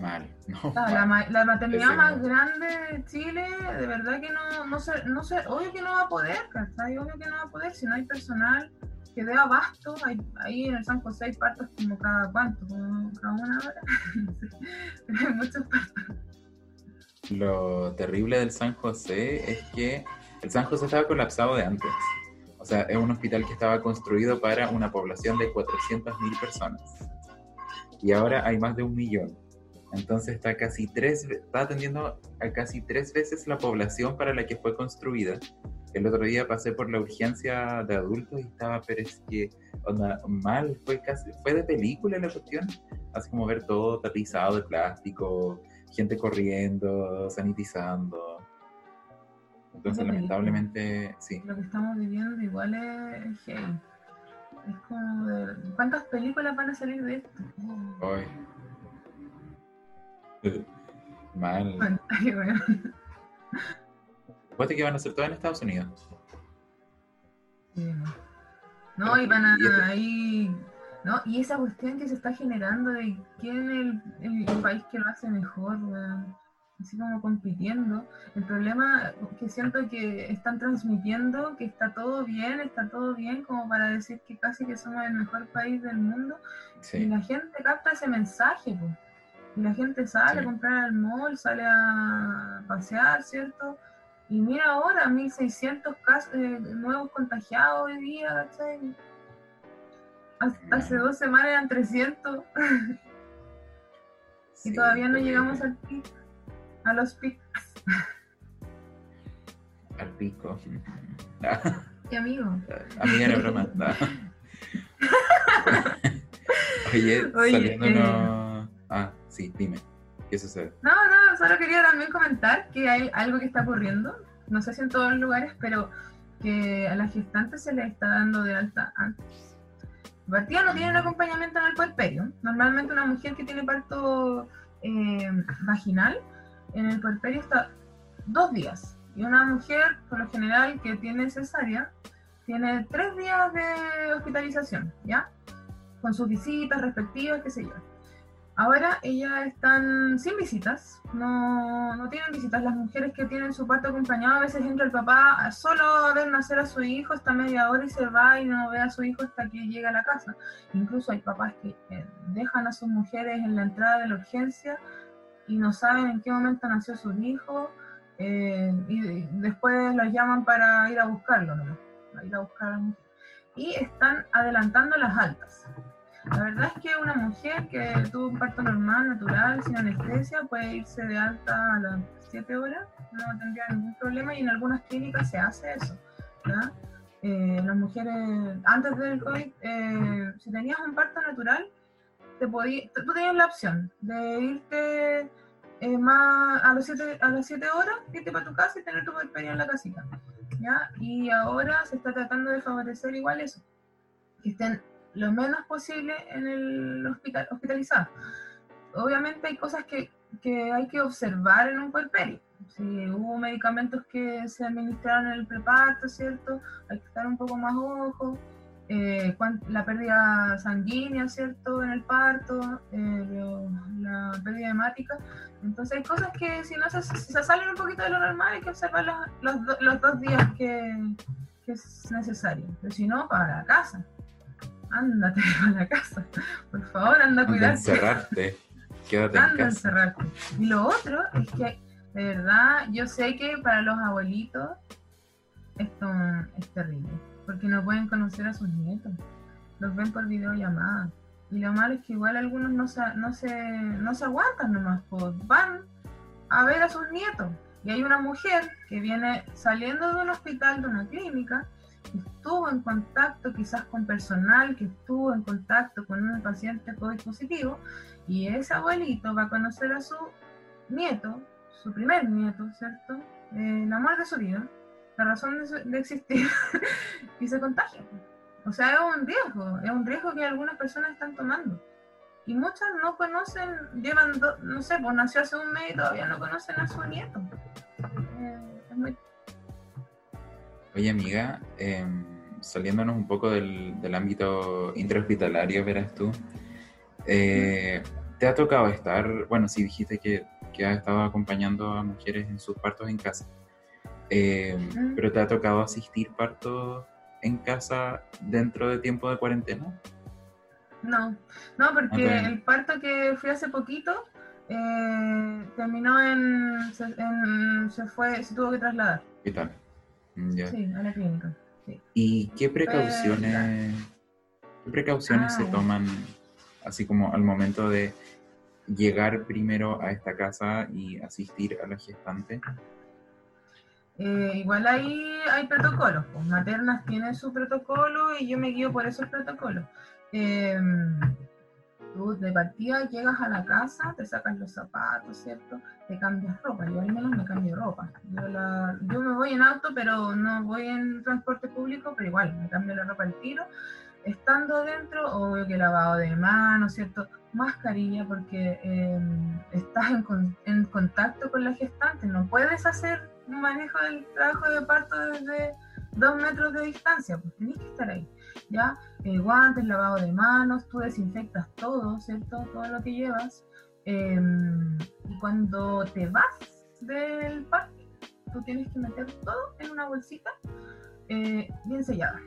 Mal. la, maternidad más grande de Chile, de verdad que no, no sé, no sé, obvio que no va a poder, ¿cachai? Obvio que no va a poder si no hay personal que dé abasto. Hay, ahí en el San José hay partos como cada cuánto, como cada una hora. [laughs] Pero hay muchos partos. Lo terrible del San José es que el San José estaba colapsado de antes. O sea, es un hospital que estaba construido para una población de 400.000 personas. Y ahora hay más de un millón. Entonces está casi tres, está atendiendo a casi tres veces la población para la que fue construida. El otro día pasé por la urgencia de adultos y estaba, pero que, onda, mal, fue casi, fue de película la cuestión. Así como ver todo tapizado de plástico, gente corriendo, sanitizando. Entonces, lamentablemente, sí. Lo que estamos viviendo igual es, Es como ¿Cuántas películas van a salir de esto? Hoy. Mal. Bueno, que van a hacer todo en Estados Unidos. No, y van a ahí. ¿no? Y esa cuestión que se está generando de quién es el, país que lo hace mejor, así como compitiendo. El problema es que siento que están transmitiendo que está todo bien, está todo bien, como para decir que casi que somos el mejor país del mundo. Y la gente capta ese mensaje, pues. Y la gente sale a comprar al mall, sale a pasear, ¿cierto? Y mira ahora, 1600 casos, eh, nuevos contagiados hoy día, ¿cachai? Hace dos semanas eran 300. [laughs] y todavía no llegamos al pico, a los picos. Al pico. ¿Qué amigo? Amiga, era broma. [laughs] Oye, Oye saliendo eh... Ah, Sí, dime, ¿qué sucede? No, no, solo quería también comentar que hay algo que está ocurriendo, no sé si en todos los lugares, pero que a las gestantes se les está dando de alta antes. Partida no tiene un acompañamiento en el puerperio. Normalmente una mujer que tiene parto eh, vaginal, en el puerperio está dos días. Y una mujer, por lo general, que tiene cesárea, tiene tres días de hospitalización, ¿ya? Con sus visitas respectivas, qué sé yo. Ahora ellas están sin visitas, no, no, tienen visitas. Las mujeres que tienen su parto acompañado, a veces entra el papá solo a ver nacer a su hijo, está media hora y se va y no ve a su hijo hasta que llega a la casa. Incluso hay papás que dejan a sus mujeres en la entrada de la urgencia y no saben en qué momento nació su hijo eh, y después los llaman para ir a buscarlo, ¿no? ir a buscar Y están adelantando las altas. La verdad es que una mujer que tuvo un parto normal, natural, sin anestesia, puede irse de alta a las 7 horas, no tendría ningún problema y en algunas clínicas se hace eso. Eh, las mujeres, antes del COVID, eh, si tenías un parto natural, te podí, tú tenías la opción de irte eh, más a, los siete, a las 7 horas, irte para tu casa y tener tu puerperio en la casita. ¿ya? Y ahora se está tratando de favorecer igual eso, que estén lo menos posible en el hospital, hospitalizado. Obviamente hay cosas que, que hay que observar en un puerperio. Si hubo medicamentos que se administraron en el preparto, ¿cierto? Hay que estar un poco más ojo. Eh, la pérdida sanguínea, ¿cierto? En el parto, eh, la pérdida hemática. Entonces hay cosas que si no se, si se salen un poquito de lo normal hay que observar los, los, los dos días que, que, es necesario. Pero si no, para la casa. Ándate [laughs] a la casa. Por favor, anda a cuidarte. encerrarte. Quédate anda en casa. encerrarte. Y lo otro es que, de verdad, yo sé que para los abuelitos esto es terrible porque no pueden conocer a sus nietos, los ven por videollamada. Y lo malo es que igual algunos no se, no se, no se aguantan nomás, pues van a ver a sus nietos. Y hay una mujer que viene saliendo de un hospital, de una clínica, que estuvo en contacto quizás con personal, que estuvo en contacto con un paciente COVID positivo, y ese abuelito va a conocer a su nieto, su primer nieto, ¿cierto? el amor de su vida, la razón de, existir [laughs] y se contagia. O sea, es un riesgo, es un riesgo que algunas personas están tomando. Y muchas no conocen, llevan, no sé, pues nació hace un mes y todavía no conocen a su nieto. Eh, Oye, amiga, em, saliéndonos un poco del, del ámbito intrahospitalario, verás tú, eh, ¿te ha tocado estar, bueno, si dijiste que, que has estado acompañando a mujeres en sus partos en casa? Eh, ¿Pero te ha tocado asistir parto en casa dentro de tiempo de cuarentena? No, no, porque el parto que fui hace poquito eh, terminó en se, fue, se tuvo que trasladar. ¿Qué tal? Mm, sí, a la clínica. ¿Y qué precauciones, ¿qué precauciones se ah, toman así como al momento de llegar primero a esta casa y asistir a la gestante? Eh, igual ahí hay protocolos, pues Maternas tienen su protocolo y yo me guío por esos protocolos. Em, tú de partida llegas a la casa, te sacas los zapatos, ¿cierto? Te cambias ropa, yo al menos me cambio ropa. Yo, me voy en auto, pero no voy en transporte público, pero igual me cambio la ropa al tiro. Estando dentro, obvio que lavado de manos, ¿cierto? Mascarilla porque em, estás en contacto con la gestante, no puedes hacer manejo del trabajo de parto desde dos metros de distancia, pues tenés que estar ahí, ¿ya? El guantes, lavado de manos, tú desinfectas todo, ¿cierto? Todo lo que llevas. Em, y cuando te vas del parque, tú tienes que meter todo en una bolsita eh, bien sellada.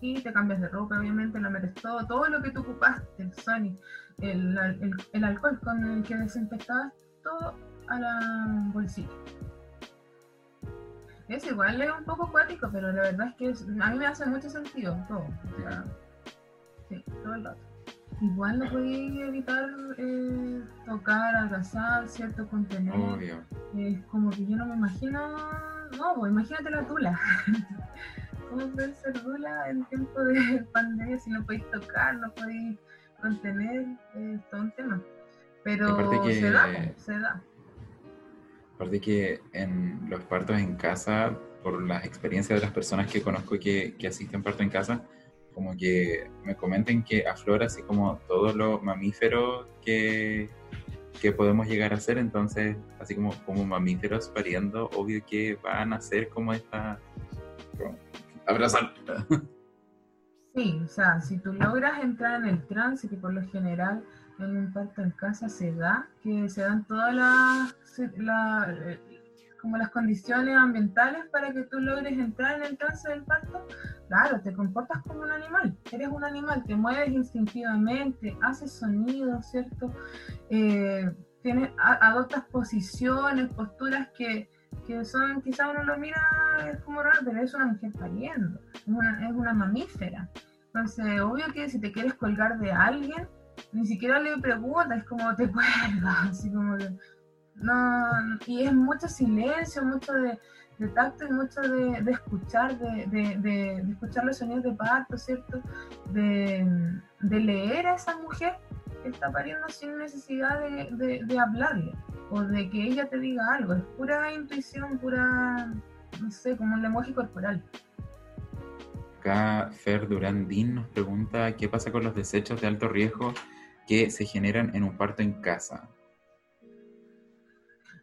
Y te cambias de ropa, obviamente, lo metes todo, todo lo que tú ocupaste, el Sony, el, el, el alcohol con el que desinfectabas, todo a la bolsita. Es igual, es un poco acuático, pero la verdad es que a mí me hace mucho sentido todo. sí, todo el rato. Igual no podía evitar eh, tocar, abrazar, ¿cierto? Contener. Obvio. Es como que yo no me imagino. No, pues imagínate la tula. [laughs] ¿Cómo puede ser dula en tiempo de [laughs] pandemia si no podéis tocar, no podéis contener? Es todo un tema. Pero se da, se da. Aparte que en los partos en casa, por las experiencias de las personas que conozco que, que asisten parto en casa, como que me comenten que aflora así como todo lo mamífero que, que podemos llegar a ser, entonces así como, como mamíferos pariendo, obvio que van a ser como esta... abrazar. Sí, o sea, si tú logras entrar en el trance, que por lo general en un parto en casa se da, que se dan todas las, eh, como las condiciones ambientales para que tú logres entrar en el trance del parto, claro, te comportas como un animal, eres un animal, te mueves instintivamente, haces sonidos, ¿cierto? Eh, adoptas posiciones, posturas que, que son, quizás uno lo mira, es como raro, pero es una mujer pariendo, es una, es una mamífera. Entonces, obvio que si te quieres colgar de alguien, ni siquiera le preguntas, es como te [laughs] cuelgas, así como que. No, y es mucho silencio, mucho de, tacto y mucho de, escuchar, de, escuchar los sonidos de parto, ¿cierto? De, leer a esa mujer que está pariendo sin necesidad de, hablarle o de que ella te diga algo. Es pura intuición, pura, no sé, como un lenguaje corporal. Acá Fer Durandín nos pregunta qué pasa con los desechos de alto riesgo que se generan en un parto en casa.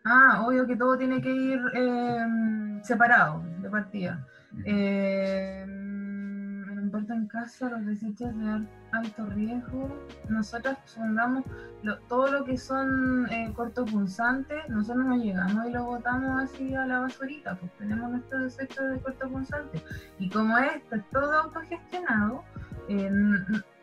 Ah, obvio que todo tiene que ir em, separado de partida. Eh, parto en casa, los desechos de alto riesgo, nosotros pongamos todo lo que son eh, cortopunzantes, nosotros no llegamos y lo botamos así a la basurita, pues tenemos nuestros desechos de cortopunzantes. Y como esto es todo autogestionado, eh,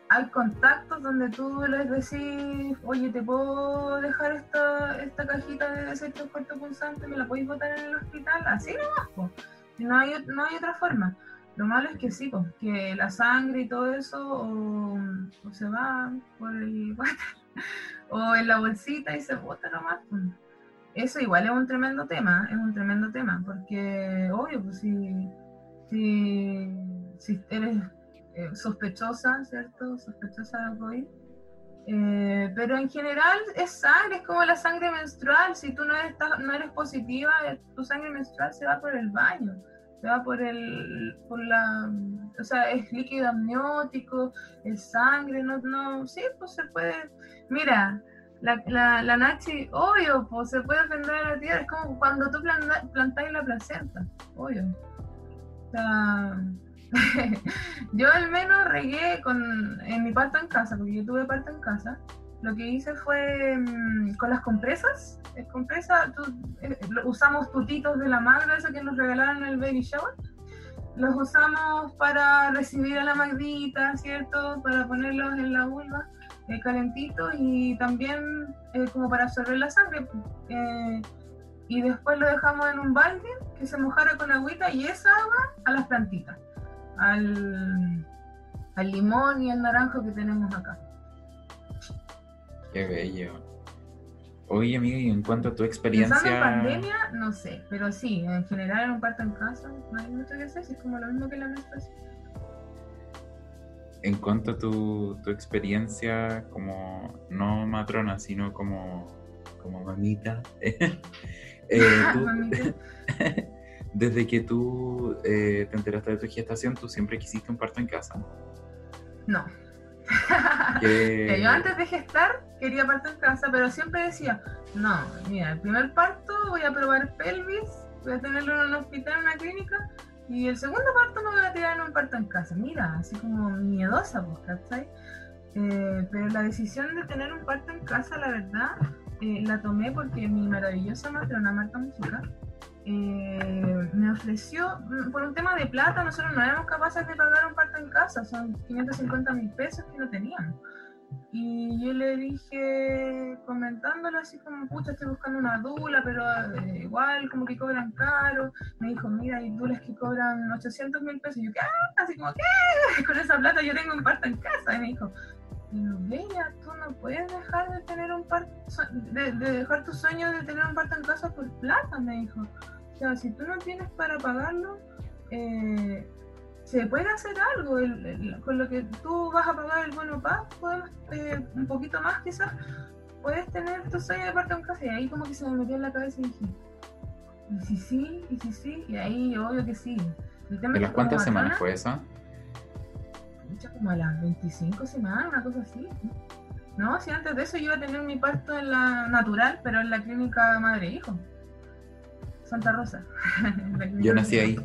hay contactos donde tú les decís, oye, ¿te puedo dejar esta, esta cajita de desechos cortopunzantes? ¿Me la podéis botar en el hospital? Así nomás, pues. No hay, no hay otra forma. Lo malo es que sí, pues, que la sangre y todo eso o, se va por el water [laughs] o en la bolsita y se bota nomás. Pues. Eso igual es un tremendo tema, es un tremendo tema, porque obvio, pues si, si, si eres eh, sospechosa, ¿cierto? Sospechosa de COVID. Eh, pero en general es sangre, es como la sangre menstrual. Si tú no eres, no eres positiva, tu sangre menstrual se va por el baño, va por el, por la, o sea, es líquido amniótico, es sangre, no, no, sí, pues se puede. Mira, la, la, la Nachi, obvio, pues se puede ofender a la tierra, es como cuando tú plantáis la placenta, obvio. O sea, [laughs] yo al menos regué con, en mi parto en casa, porque yo tuve parto en casa. Lo que hice fue mm, con las compresas, es compresa, eh, usamos tutitos de la madre, eso que nos regalaron en el baby shower. Los usamos para recibir a la magdita, ¿cierto? Para ponerlos en la vulva eh, calentitos y también eh, como para absorber la sangre. Eh, y después lo dejamos en un balde que se mojara con agüita y esa agua a las plantitas al, al limón y al naranjo que tenemos acá. Qué bello. Oye, amiga, y en cuanto a tu experiencia. en pandemia, no sé, pero sí, en general en un parto en casa, no hay mucho que hacer, es como lo mismo que la menstruación. En cuanto a tu, tu experiencia como no matrona, sino como, como mamita, [laughs] eh, [laughs] tú, mamita. [laughs] desde que tú eh, te enteraste de tu gestación, ¿tú siempre quisiste un parto en casa? No. [laughs] Yo antes de gestar quería parto en casa, pero siempre decía, no, mira, el primer parto voy a probar pelvis, voy a tenerlo en un hospital, en una clínica, y el segundo parto me voy a tirar en un parto en casa. Mira, así como miedosa, pues, ¿cachai? Eh, pero la decisión de tener un parto en casa, la verdad, eh, la tomé porque mi maravillosa matrona Marta Música eh, me ofreció, mm, por un tema de plata, nosotros no éramos capaces de pagar un parto en casa, son 550 mil pesos que no teníamos. Y yo le dije, comentándolo así como, pucha, estoy buscando una dula, pero eh, igual como que cobran caro. Me dijo, mira, hay dulas que cobran 800 mil pesos. Y yo, ¿qué? Así como, ¿qué? [laughs] Con esa plata yo tengo un parto en casa. Y me dijo, pero Bella, tú no puedes dejar de tener un parto, de, de dejar tu sueño de tener un parto en casa por plata, me dijo. O sea, si tú no tienes para pagarlo, eh, se puede hacer algo. con lo que tú vas a pagar el bono podemos, eh, un poquito más quizás, puedes tener tu sueño de parte en casa. Y ahí como que se me metió en la cabeza y dije, ¿y si sí? ¿Y si sí? Y ahí obvio que sí. ¿De las cuántas semanas fue esa? Como a las 25 semanas, una cosa así. No, si antes de eso yo iba a tener mi parto en la natural, pero en la clínica madre-hijo. Santa Rosa. [laughs] Yo nací ahí.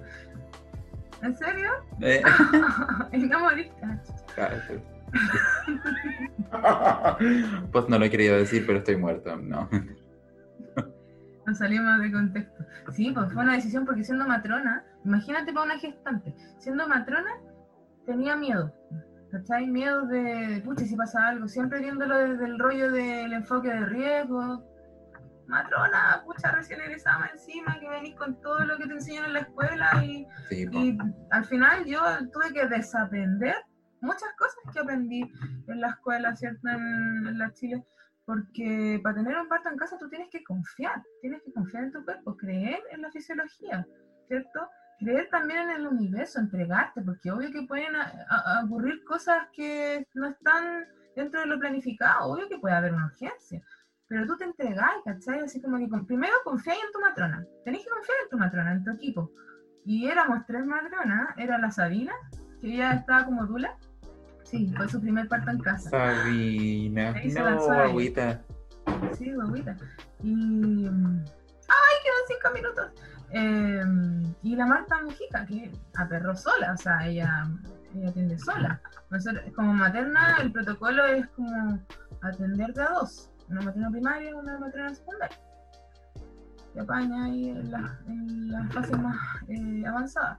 ¿En serio? Eh. [laughs] y no moriste. pues no lo he querido decir, pero estoy muerto, no. [laughs] Nos salimos de contexto. Sí, pues fue una decisión porque siendo matrona, imagínate para una gestante, siendo matrona tenía miedo. ¿Cachai? Miedo de, pucha, si pasa algo, siempre viéndolo desde el rollo del enfoque de riesgo, matrona, pucha, recién egresada encima, que venís con todo lo que te enseñan en la escuela y, Sí, y al final yo tuve que desaprender muchas cosas que aprendí en la escuela, ¿cierto? En, en la Chile, porque para tener un parto en casa tú tienes que confiar, tienes que confiar en tu cuerpo, creer en la fisiología, ¿cierto? Creer también en el universo, entregarte, porque obvio que pueden a- a- a ocurrir cosas que no están dentro de lo planificado, obvio que puede haber una urgencia, pero tú te entregás, ¿cachai? Así como que con- primero confía en tu matrona, tenés que confiar en tu matrona, en tu equipo. Y éramos tres matronas, era la Sabina, que ella estaba como dula, sí, fue su primer parto en casa. Sabina, no, agüita. Sí, guaguita. Y. mm, ¡Ay, quedan cinco minutos! Eh, y la Marta Mujica, que aperró sola, o sea, ella, ella atiende sola. Nosotros, como materna, el protocolo es como atender de a dos: una materna primaria y una materna secundaria. Se apaña ahí en las en las fases más eh, avanzadas.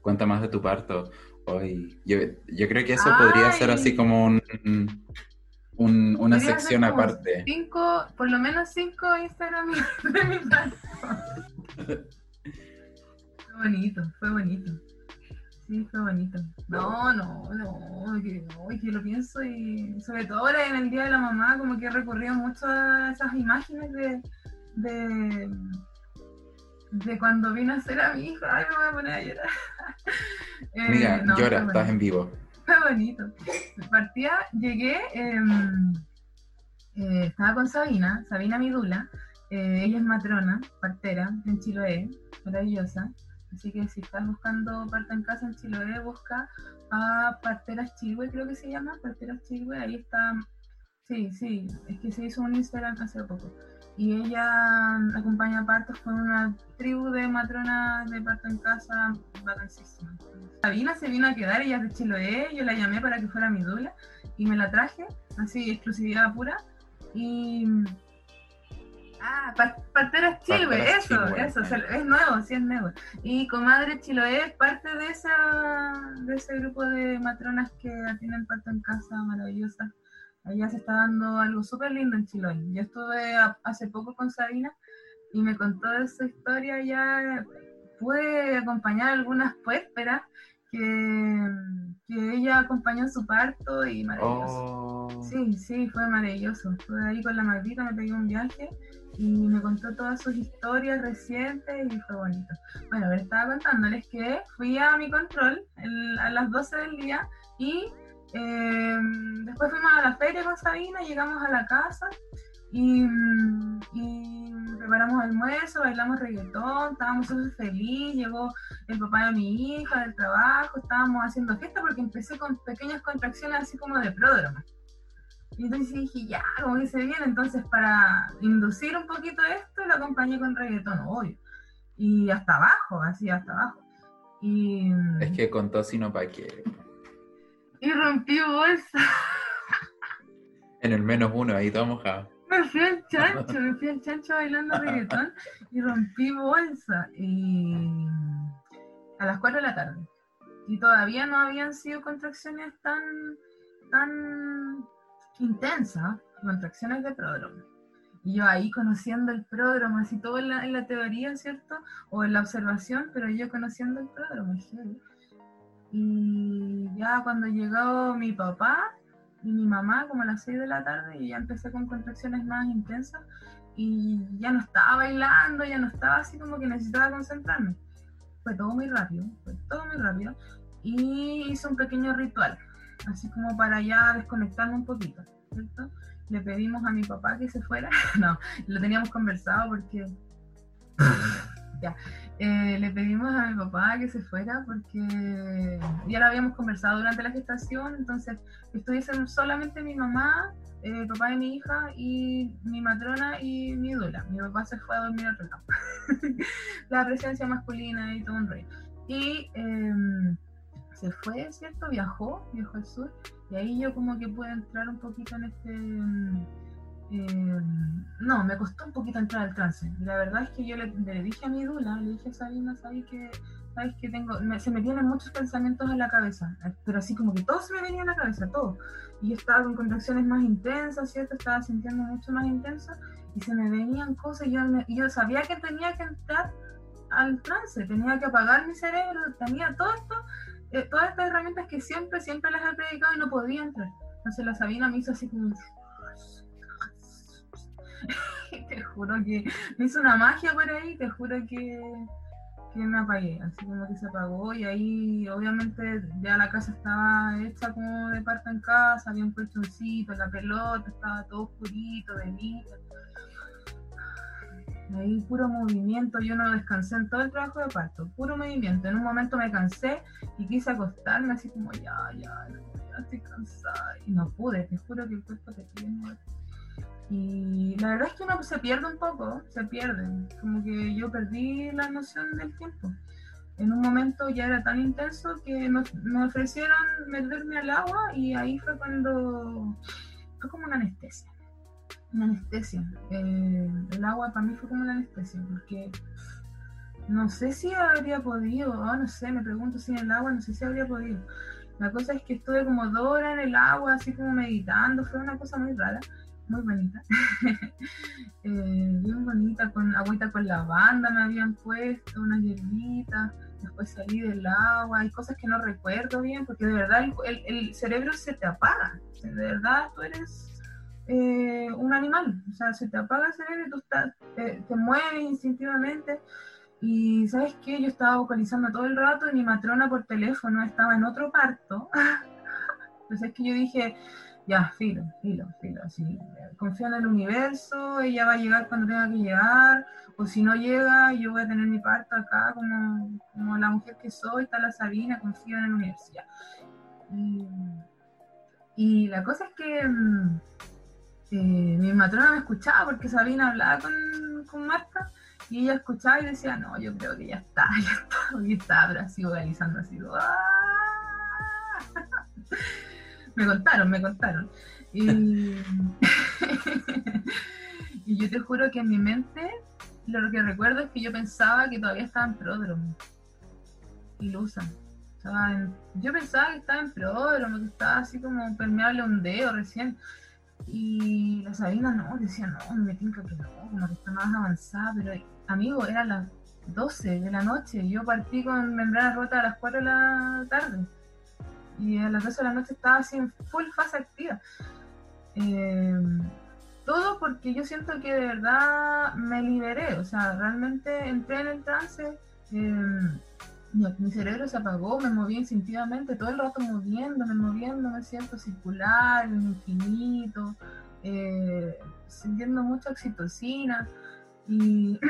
Cuenta más de tu parto. Hoy, yo, yo creo que eso podría ser así como un, un- una Podría sección aparte. Cinco, por lo menos cinco Instagram de mi parto. [laughs] Fue bonito, fue bonito. Sí, fue bonito. No, no, no, que, no, que lo pienso y sobre todo ahora en el Día de la Mamá como que he recurrido mucho a esas imágenes de, de, de cuando vino a ser a mi hija. Ay, me voy a poner a llorar. [laughs] Eh, Amiga, no, llora, estás en vivo. Fue bonito. Partía, llegué, em, eh, estaba con Sabina, Sabina Midula, eh, ella es matrona, partera en Chiloé, maravillosa. Así que si estás buscando parto en casa en Chiloé, busca a Parteras Chilhue, creo que se llama, Parteras Chilhue, ahí está. Sí, sí, es que se hizo un Instagram hace poco. Y ella acompaña partos con una tribu de matronas de parto en casa vacancísima. Sabina se vino a quedar, ella es de Chiloé, yo la llamé para que fuera mi dula y me la traje, así, exclusividad pura. Y. Ah, Chilhue, Parteras eso, eso, eh. es nuevo, sí es nuevo. Y Comadre Chiloé es parte de, esa, de ese grupo de matronas que tienen parto en casa maravillosa. Allá se está dando algo súper lindo en Chiloé. Yo estuve a- hace poco con Sabina y me contó de su historia. Ya pude acompañar algunas puérperas que, que ella acompañó en su parto y maravilloso. Oh, Sí, sí, fue maravilloso. Estuve ahí con la Magdita, me pegué un viaje y me contó todas sus historias recientes y fue bonito. Bueno, ver, estaba contándoles que fui a mi control a las 12 del día y eh, después fuimos a la feria con Sabina, llegamos a la casa y, y preparamos almuerzo, bailamos reggaetón, estábamos súper felices, llegó el papá de mi hija del trabajo, estábamos haciendo fiesta porque empecé con pequeñas contracciones así como de pródromo. Y entonces dije, ya, como que se viene, entonces para inducir un poquito esto, lo acompañé con reggaetón, obvio. Y hasta abajo, así hasta abajo. Y, es que con tos y no pa' qué. y rompí bolsa. En el menos uno, ahí todo mojado. Me fui al chancho, me fui al chancho bailando [laughs] reggaetón y rompí bolsa. Y a las 4 de la tarde. Y todavía no habían sido contracciones tan, tan intensas, contracciones de pródromo. Y yo ahí conociendo el pródromo, así todo en la, teoría, ¿cierto? O en la observación, pero yo conociendo el pródromo. Y ya cuando llegó mi papá, y mi mamá como a las 6 de la tarde y ya empecé con contracciones más intensas y ya no estaba bailando, ya no estaba así como que necesitaba concentrarme. Fue todo muy rápido, fue todo muy rápido y hice un pequeño ritual, así como para ya desconectarme un poquito, ¿cierto? Le pedimos a mi papá que se fuera, [laughs] no, lo teníamos conversado porque [laughs] ya, eh, le pedimos a mi papá que se fuera porque ya lo habíamos conversado durante la gestación, entonces estuviesen solamente mi mamá, eh, papá de mi hija y mi matrona y mi dula. Mi papá se fue a dormir a otro lado. la presencia masculina y todo un rollo. Y em, se fue, ¿cierto? Viajó, viajó al sur. Y ahí yo como que pude entrar un poquito en este... em, em, no, me costó un poquito entrar al trance. La verdad es que yo le, le dije a mi dula, le dije a Sabina, ¿sabes que sabes que tengo, se me vienen muchos pensamientos en la cabeza, pero así como que todo se me venía en la cabeza, todo. Y yo estaba con contracciones más intensas, ¿cierto? Estaba sintiendo mucho más intensa y se me venían cosas y yo, yo sabía que tenía que entrar al trance, tenía que apagar mi cerebro, tenía todo esto, eh, todas estas herramientas que siempre, siempre las he predicado y no podía entrar. Entonces la Sabina me hizo así como... [laughs] te juro que me hizo una magia por ahí, te juro que que me apagué, así como que se apagó y ahí obviamente ya la casa estaba hecha como de parte en casa, había un colchoncito, la pelota, estaba todo oscurito, de mí. Ahí puro movimiento, yo no descansé en todo el trabajo de parto, puro movimiento. En un momento me cansé y quise acostarme así como ya, ya, ya estoy cansada y no pude, te juro que el cuerpo te pide y la verdad es que uno se pierde un poco, se pierde. Como que yo perdí la noción del tiempo. En un momento ya era tan intenso que me, ofrecieron meterme al agua y ahí fue cuando fue como una anestesia. Una anestesia. Eh, el agua para mí fue como una anestesia porque no sé si habría podido, no sé, me pregunto si en el agua, no sé si habría podido. La cosa es que estuve como dos horas en el agua, así como meditando, fue una cosa muy rara muy bonita. [laughs] Eh, bien bonita, con agüita con lavanda me habían puesto, unas hierbitas, después salí del agua, hay cosas que no recuerdo bien, porque de verdad el, el, cerebro se te apaga, de verdad tú eres eh, un animal, o sea, se te apaga el cerebro y tú estás, te, mueves instintivamente. Y sabes qué, yo estaba vocalizando todo el rato y mi matrona por teléfono estaba en otro parto. [laughs] Entonces es que yo dije, ya, filo, filo, filo, así, confío en el universo, ella va a llegar cuando tenga que llegar, o si no llega, yo voy a tener mi parto acá como, como la mujer que soy, está la Sabina, confío en el universo, Y, la cosa es que mm, eh, mi matrona me escuchaba porque Sabina hablaba con, con Marta, y ella escuchaba y decía, no, yo creo que ya está, [laughs] ya está, y estaba así vocalizando así, ¡ah! [laughs] me contaron, me contaron. [laughs] Y, yo te juro que en mi mente lo que recuerdo es que yo pensaba que todavía estaba en pródromo. Ilusa. yo pensaba que estaba en pródromo, que estaba así como permeable un dedo recién. Y la Sabina no, decía, no, me tinca que no, como que está más avanzada, pero amigo, era las 12 de la noche, yo partí con membrana rota a las 4 de la tarde y a las 12 de la noche estaba así en full fase activa. Eh, todo porque yo siento que de verdad me liberé, o sea, realmente entré en el trance, eh, mi cerebro se apagó, me moví instintivamente, todo el rato moviéndome, moviéndome, siento circular, infinito, eh, sintiendo mucha oxitocina y [clears throat]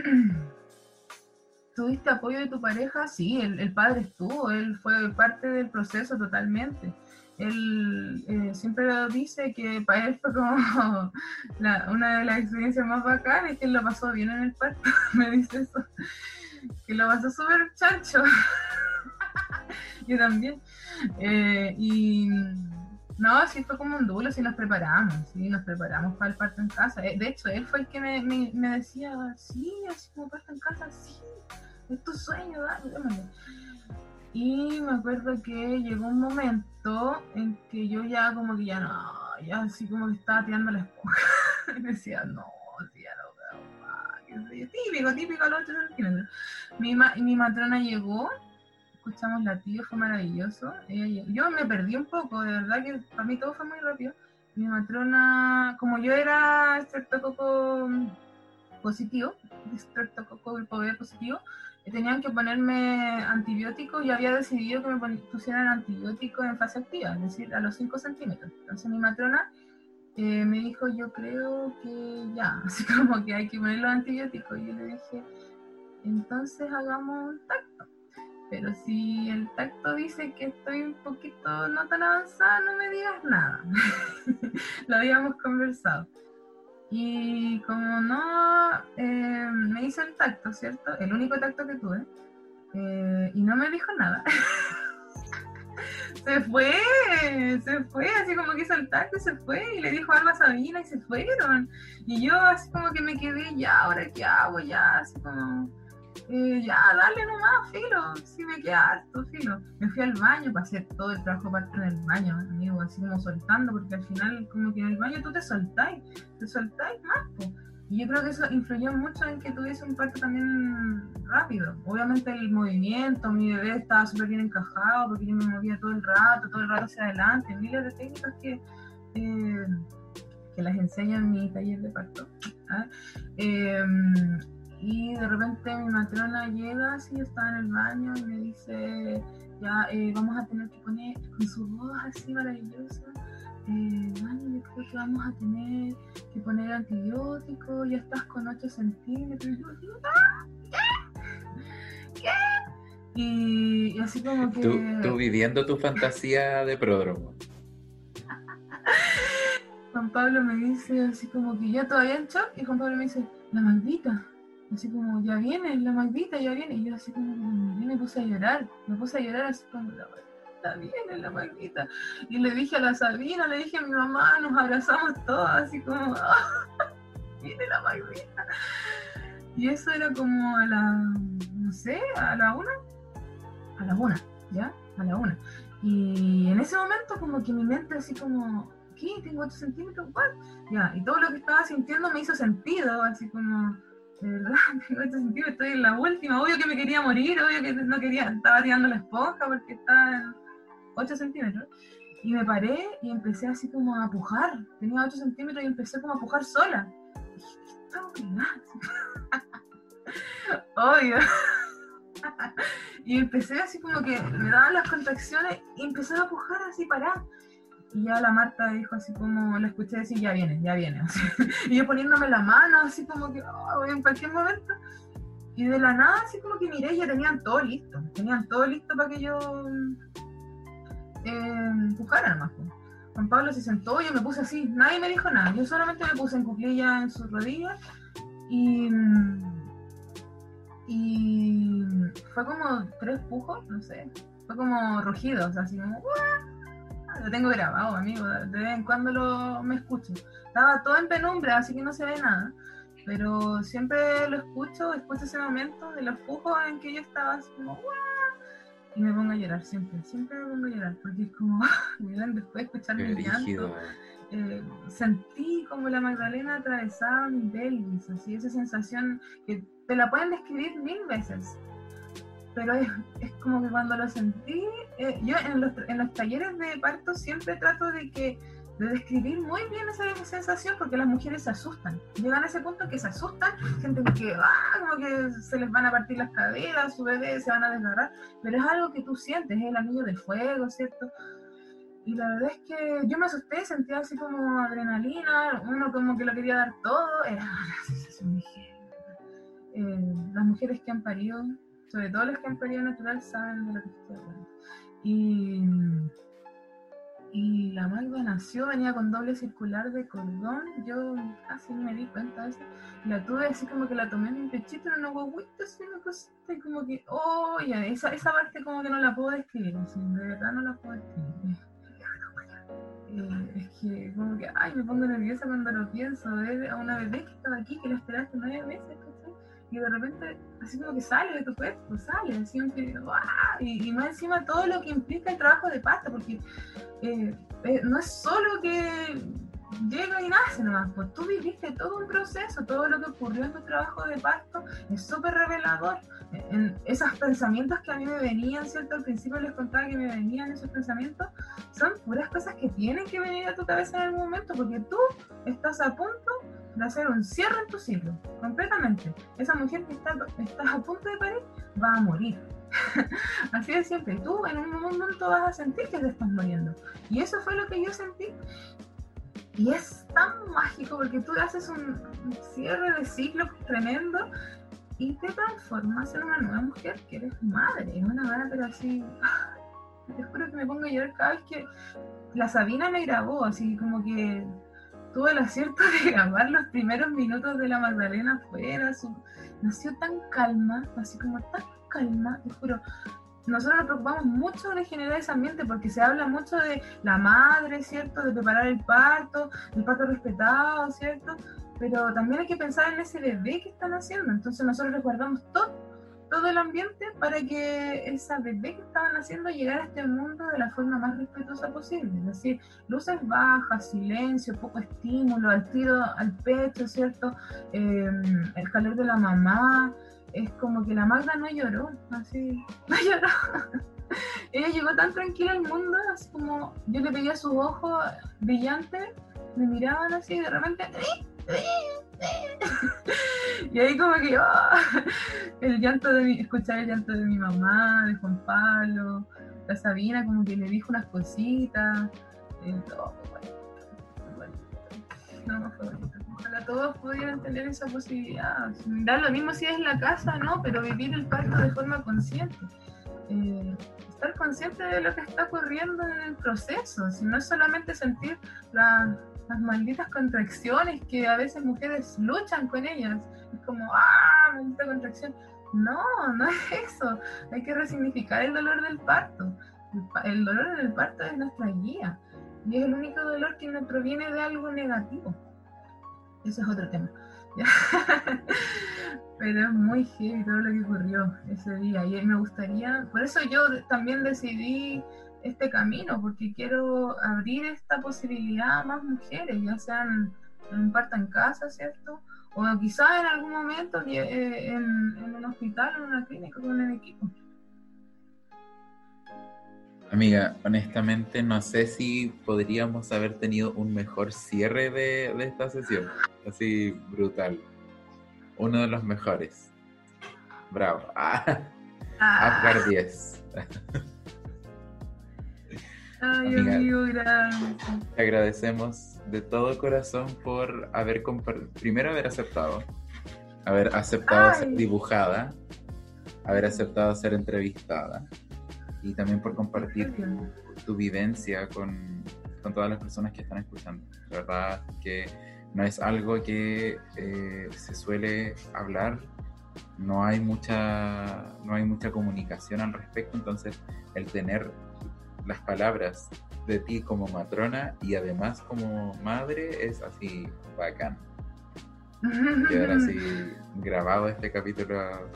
¿Tuviste apoyo de tu pareja? Sí, el, padre estuvo, él fue parte del proceso totalmente. Él eh, siempre dice que para él fue como [laughs] una de las experiencias más bacanas y que él lo pasó bien en el parto, [laughs] me dice eso. Que lo pasó súper chancho. [laughs] Yo también. Eh, y no, sí fue como un duelo, sí nos preparamos, sí, nos preparamos para el parto en casa. Eh, de hecho, él fue el que me, me decía, sí, así como parto en casa, sí, es tu sueño, dale, Y me acuerdo que llegó un momento en que yo ya como que ya no, ya así como que estaba tirando la esponja. [laughs] y decía, no, Típico, típico a los mi, mi matrona llegó, escuchamos la tía, fue maravilloso. yo me perdí un poco, de verdad que para mí todo fue muy rápido. Mi matrona, como yo era estreptococo positivo, estreptococo grupo B positivo, tenían que ponerme antibióticos y había decidido que me pusieran antibióticos en fase activa, es decir, a los 5 centímetros. Entonces mi matrona eh, me dijo, yo creo que ya, [laughs] así como que hay que poner los antibióticos. Y yo le dije, entonces hagamos un tacto. Pero si el tacto dice que estoy un poquito no tan avanzada, no me digas nada. [laughs] Lo habíamos conversado. Y como no, eh, me hizo el tacto, ¿cierto? El único tacto que tuve. Eh, y no me dijo nada. [laughs] se fue, se fue, así como que y se fue. Y le dijo algo a Sabina y se fueron. Y yo así como que me quedé, ya, ahora qué hago, ya, así como... eh, ya, dale nomás, filo, sí me queda harto, filo. Me fui al baño para hacer todo el trabajo parte en el baño, amigo, así como soltando, porque al final como que en el baño tú te soltáis, te soltáis más, pues. Y yo creo que eso influyó mucho en que tuviese un parto también rápido. Obviamente el movimiento, mi bebé estaba súper bien encajado porque yo me movía todo el rato, todo el rato hacia adelante, miles de técnicas que, eh, que las enseño en mi taller de parto. ¿ah? Em, y de repente mi matrona llega, así está en el baño y me dice, ya eh, vamos a tener que poner con su voz así maravillosa eh, yo creo que vamos a tener que poner antibiótico, ya estás con 8 centímetros. ¿qué? Y, así como que... Tú, viviendo tu fantasía de pródromo. Juan Pablo me dice así como que yo todavía en shock y Juan Pablo me dice, la maldita. Así como, ya viene, la maldita, ya viene. Y yo así como, me puse a llorar, me puse a llorar así como, la está bien en la maquita. Y le dije a la Sabina, le dije a mi mamá, nos abrazamos todos, así como, [laughs] viene la maquita. Y eso era como a la, no sé, a la una, a la una, ¿ya? A la una. Y en ese momento como que mi mente así como, ¿qué? Tengo 8 centímetros, ¿cuál? Ya, y todo lo que estaba sintiendo me hizo sentido, así como, de verdad, [laughs] tengo 8 centímetros, estoy en la última, obvio que me quería morir, obvio que no quería, estaba tirando la esponja porque estaba en 8 centímetros. Y me paré y empecé así como a pujar. Tenía 8 centímetros y empecé como a pujar sola. [laughs] Obvio. [laughs] y empecé así como que me daban las contracciones y empecé a pujar así para Y ya la Marta dijo así como, la escuché decir, ya viene, ya viene. [laughs] y yo poniéndome la mano así como que, oh, en cualquier momento. Y de la nada así como que miré ya tenían todo listo. Tenían todo listo para que yo eh, nomás. Juan Pablo se sentó, yo me puse así, nadie me dijo nada, yo solamente me puse en cuclilla en sus rodillas y, y fue como tres pujos, no sé, fue como rugidos, así como, lo tengo grabado, amigo, de vez en cuando lo, me escucho. Estaba todo en penumbra, así que no se ve nada, pero siempre lo escucho, escucho ese momento de los pujos en que yo estaba así como, y me pongo a llorar siempre, siempre me pongo a llorar, porque es como, [laughs] después de escuchar mi llanto, eh, sentí como la Magdalena atravesaba mi pelvis, así, esa sensación que te la pueden describir mil veces, pero es, es como que cuando lo sentí, eh, yo en los, en los talleres de parto siempre trato de que de describir muy bien esa sensación porque las mujeres se asustan. Llegan a ese punto que se asustan, gente que, ah, como que se les van a partir las caderas, su bebé se van a desgarrar, pero es algo que tú sientes, es el anillo del fuego, ¿cierto? Y la verdad es que yo me asusté, sentía así como adrenalina, uno como que lo quería dar todo, era una sensación de eh, Las mujeres que han parido, sobre todo las que han parido natural, saben de lo que estoy hablando. Y y la Magda nació, venía con doble circular de cordón, yo casi me di cuenta de eso, la tuve así como que la tomé en mi pechito, en una guaguita, así una cosita, y como que, oh, ya, esa, esa parte como que no la puedo describir, así, de verdad no la puedo describir. Eh, es que como que, ay, me pongo nerviosa cuando lo pienso, ver a una bebé que estaba aquí, que la esperaste nueve meses, y de repente así como que sale de tu cuerpo, sale, así que, y, más encima todo lo que implica el trabajo de pasta, porque eh, eh, no es solo que llega y nace nomás, pues tú viviste todo un proceso, todo lo que ocurrió en tu trabajo de parto es súper revelador. Esos pensamientos que a mí me venían, ¿cierto? Al principio les contaba que me venían esos pensamientos, son puras cosas que tienen que venir a tu cabeza en algún momento, porque tú estás a punto de hacer un cierre en tu ciclo, completamente. Esa mujer que está, estás a punto de parir va a morir. [laughs] Así de siempre. Tú en un momento vas a sentir que te estás muriendo. Y eso fue lo que yo sentí. Y es tan mágico porque tú haces un cierre de ciclo tremendo y te transformas en una nueva mujer que eres madre. Es una verdad, pero así. Te juro que me pongo a llorar cada vez que la Sabina me grabó, así como que tuve el acierto de grabar los primeros minutos de la Magdalena afuera. nació tan calma, así como tan calma, te juro. Nosotros nos preocupamos mucho de generar ese ambiente porque se habla mucho de la madre, ¿cierto? De preparar el parto, el parto respetado, ¿cierto? Pero también hay que pensar en ese bebé que están haciendo. Entonces nosotros resguardamos todo, todo el ambiente para que esa bebé que estaban haciendo llegara a este mundo de la forma más respetuosa posible. Es decir, luces bajas, silencio, poco estímulo, al tiro al pecho, ¿cierto? Eh, el calor de la mamá. Es como que la Magda no lloró, así, [laughs] no lloró. Ella llegó tan tranquila al mundo, así como yo le veía sus ojos brillantes, me miraban así y de repente [laughs] y ahí como que ah, el llanto de escuchar el llanto de mi mamá, de Juan Pablo, la Sabina como que le dijo unas cositas, eh, todos pudieran tener esa posibilidad. Da lo mismo si es la casa, ¿no? Pero vivir el parto de forma consciente. Eh, estar consciente de lo que está ocurriendo en el proceso, si no es solamente sentir la, las malditas contracciones que a veces mujeres luchan con ellas. Es como, ah, maldita contracción. No, no es eso. Hay que resignificar el dolor del parto. El, dolor del parto es nuestra guía. Y es el único dolor que no proviene de algo negativo. Ese es otro tema. [laughs] Pero es muy heavy todo lo que ocurrió ese día. Y me gustaría, por eso yo también decidí este camino, porque quiero abrir esta posibilidad a más mujeres, ya sean en un parto en casa, ¿cierto? O quizás en algún momento eh, en, un hospital, en una clínica con el equipo. Amiga, honestamente no sé si podríamos haber tenido un mejor cierre de, esta sesión. Así brutal. Uno de los mejores. Bravo. [laughs] Ah. Ah. [laughs] 10. Ay, amigo, gracias. Te agradecemos de todo corazón por haber primero haber aceptado, haber aceptado ser dibujada, haber aceptado ser entrevistada y también por compartir tu, vivencia con, con, todas las personas que están escuchando. La verdad que no es algo que eh, se suele hablar, no hay mucha no hay mucha comunicación al respecto, entonces el tener las palabras de ti como matrona y además como madre es así bacán. Quedar así grabado este capítulo.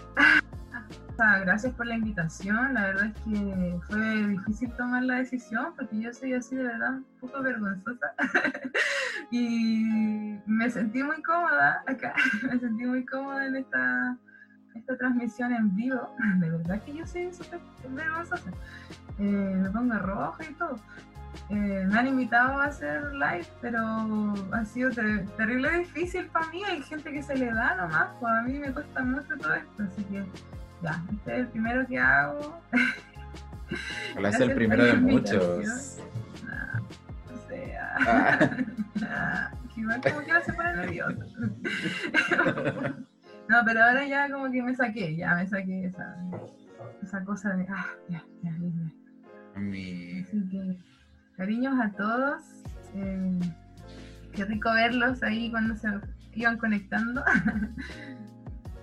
Gracias por la invitación. La verdad es que fue difícil tomar la decisión porque yo soy así de verdad un poco vergonzosa. [laughs] y me sentí muy cómoda acá. [laughs] me sentí muy cómoda en esta, esta transmisión en vivo. [laughs] De verdad que yo soy súper vergonzosa. Eh, me pongo roja y todo. Eh, me han invitado a hacer live, pero ha sido terrible difícil para mí. Hay gente que se le da nomás, pues a mí me cuesta mucho todo esto, así que ya, este es el primero que hago. [laughs] Ojalá es el primero de muchos. o sea, ah. [laughs] [laughs] igual como que se pone nervioso. no, pero ahora ya como que me saqué, ya me saqué esa, esa cosa de, ah, ya, ya, ya. Mi... cariños a todos. Eh, qué rico verlos ahí cuando se iban conectando. [laughs]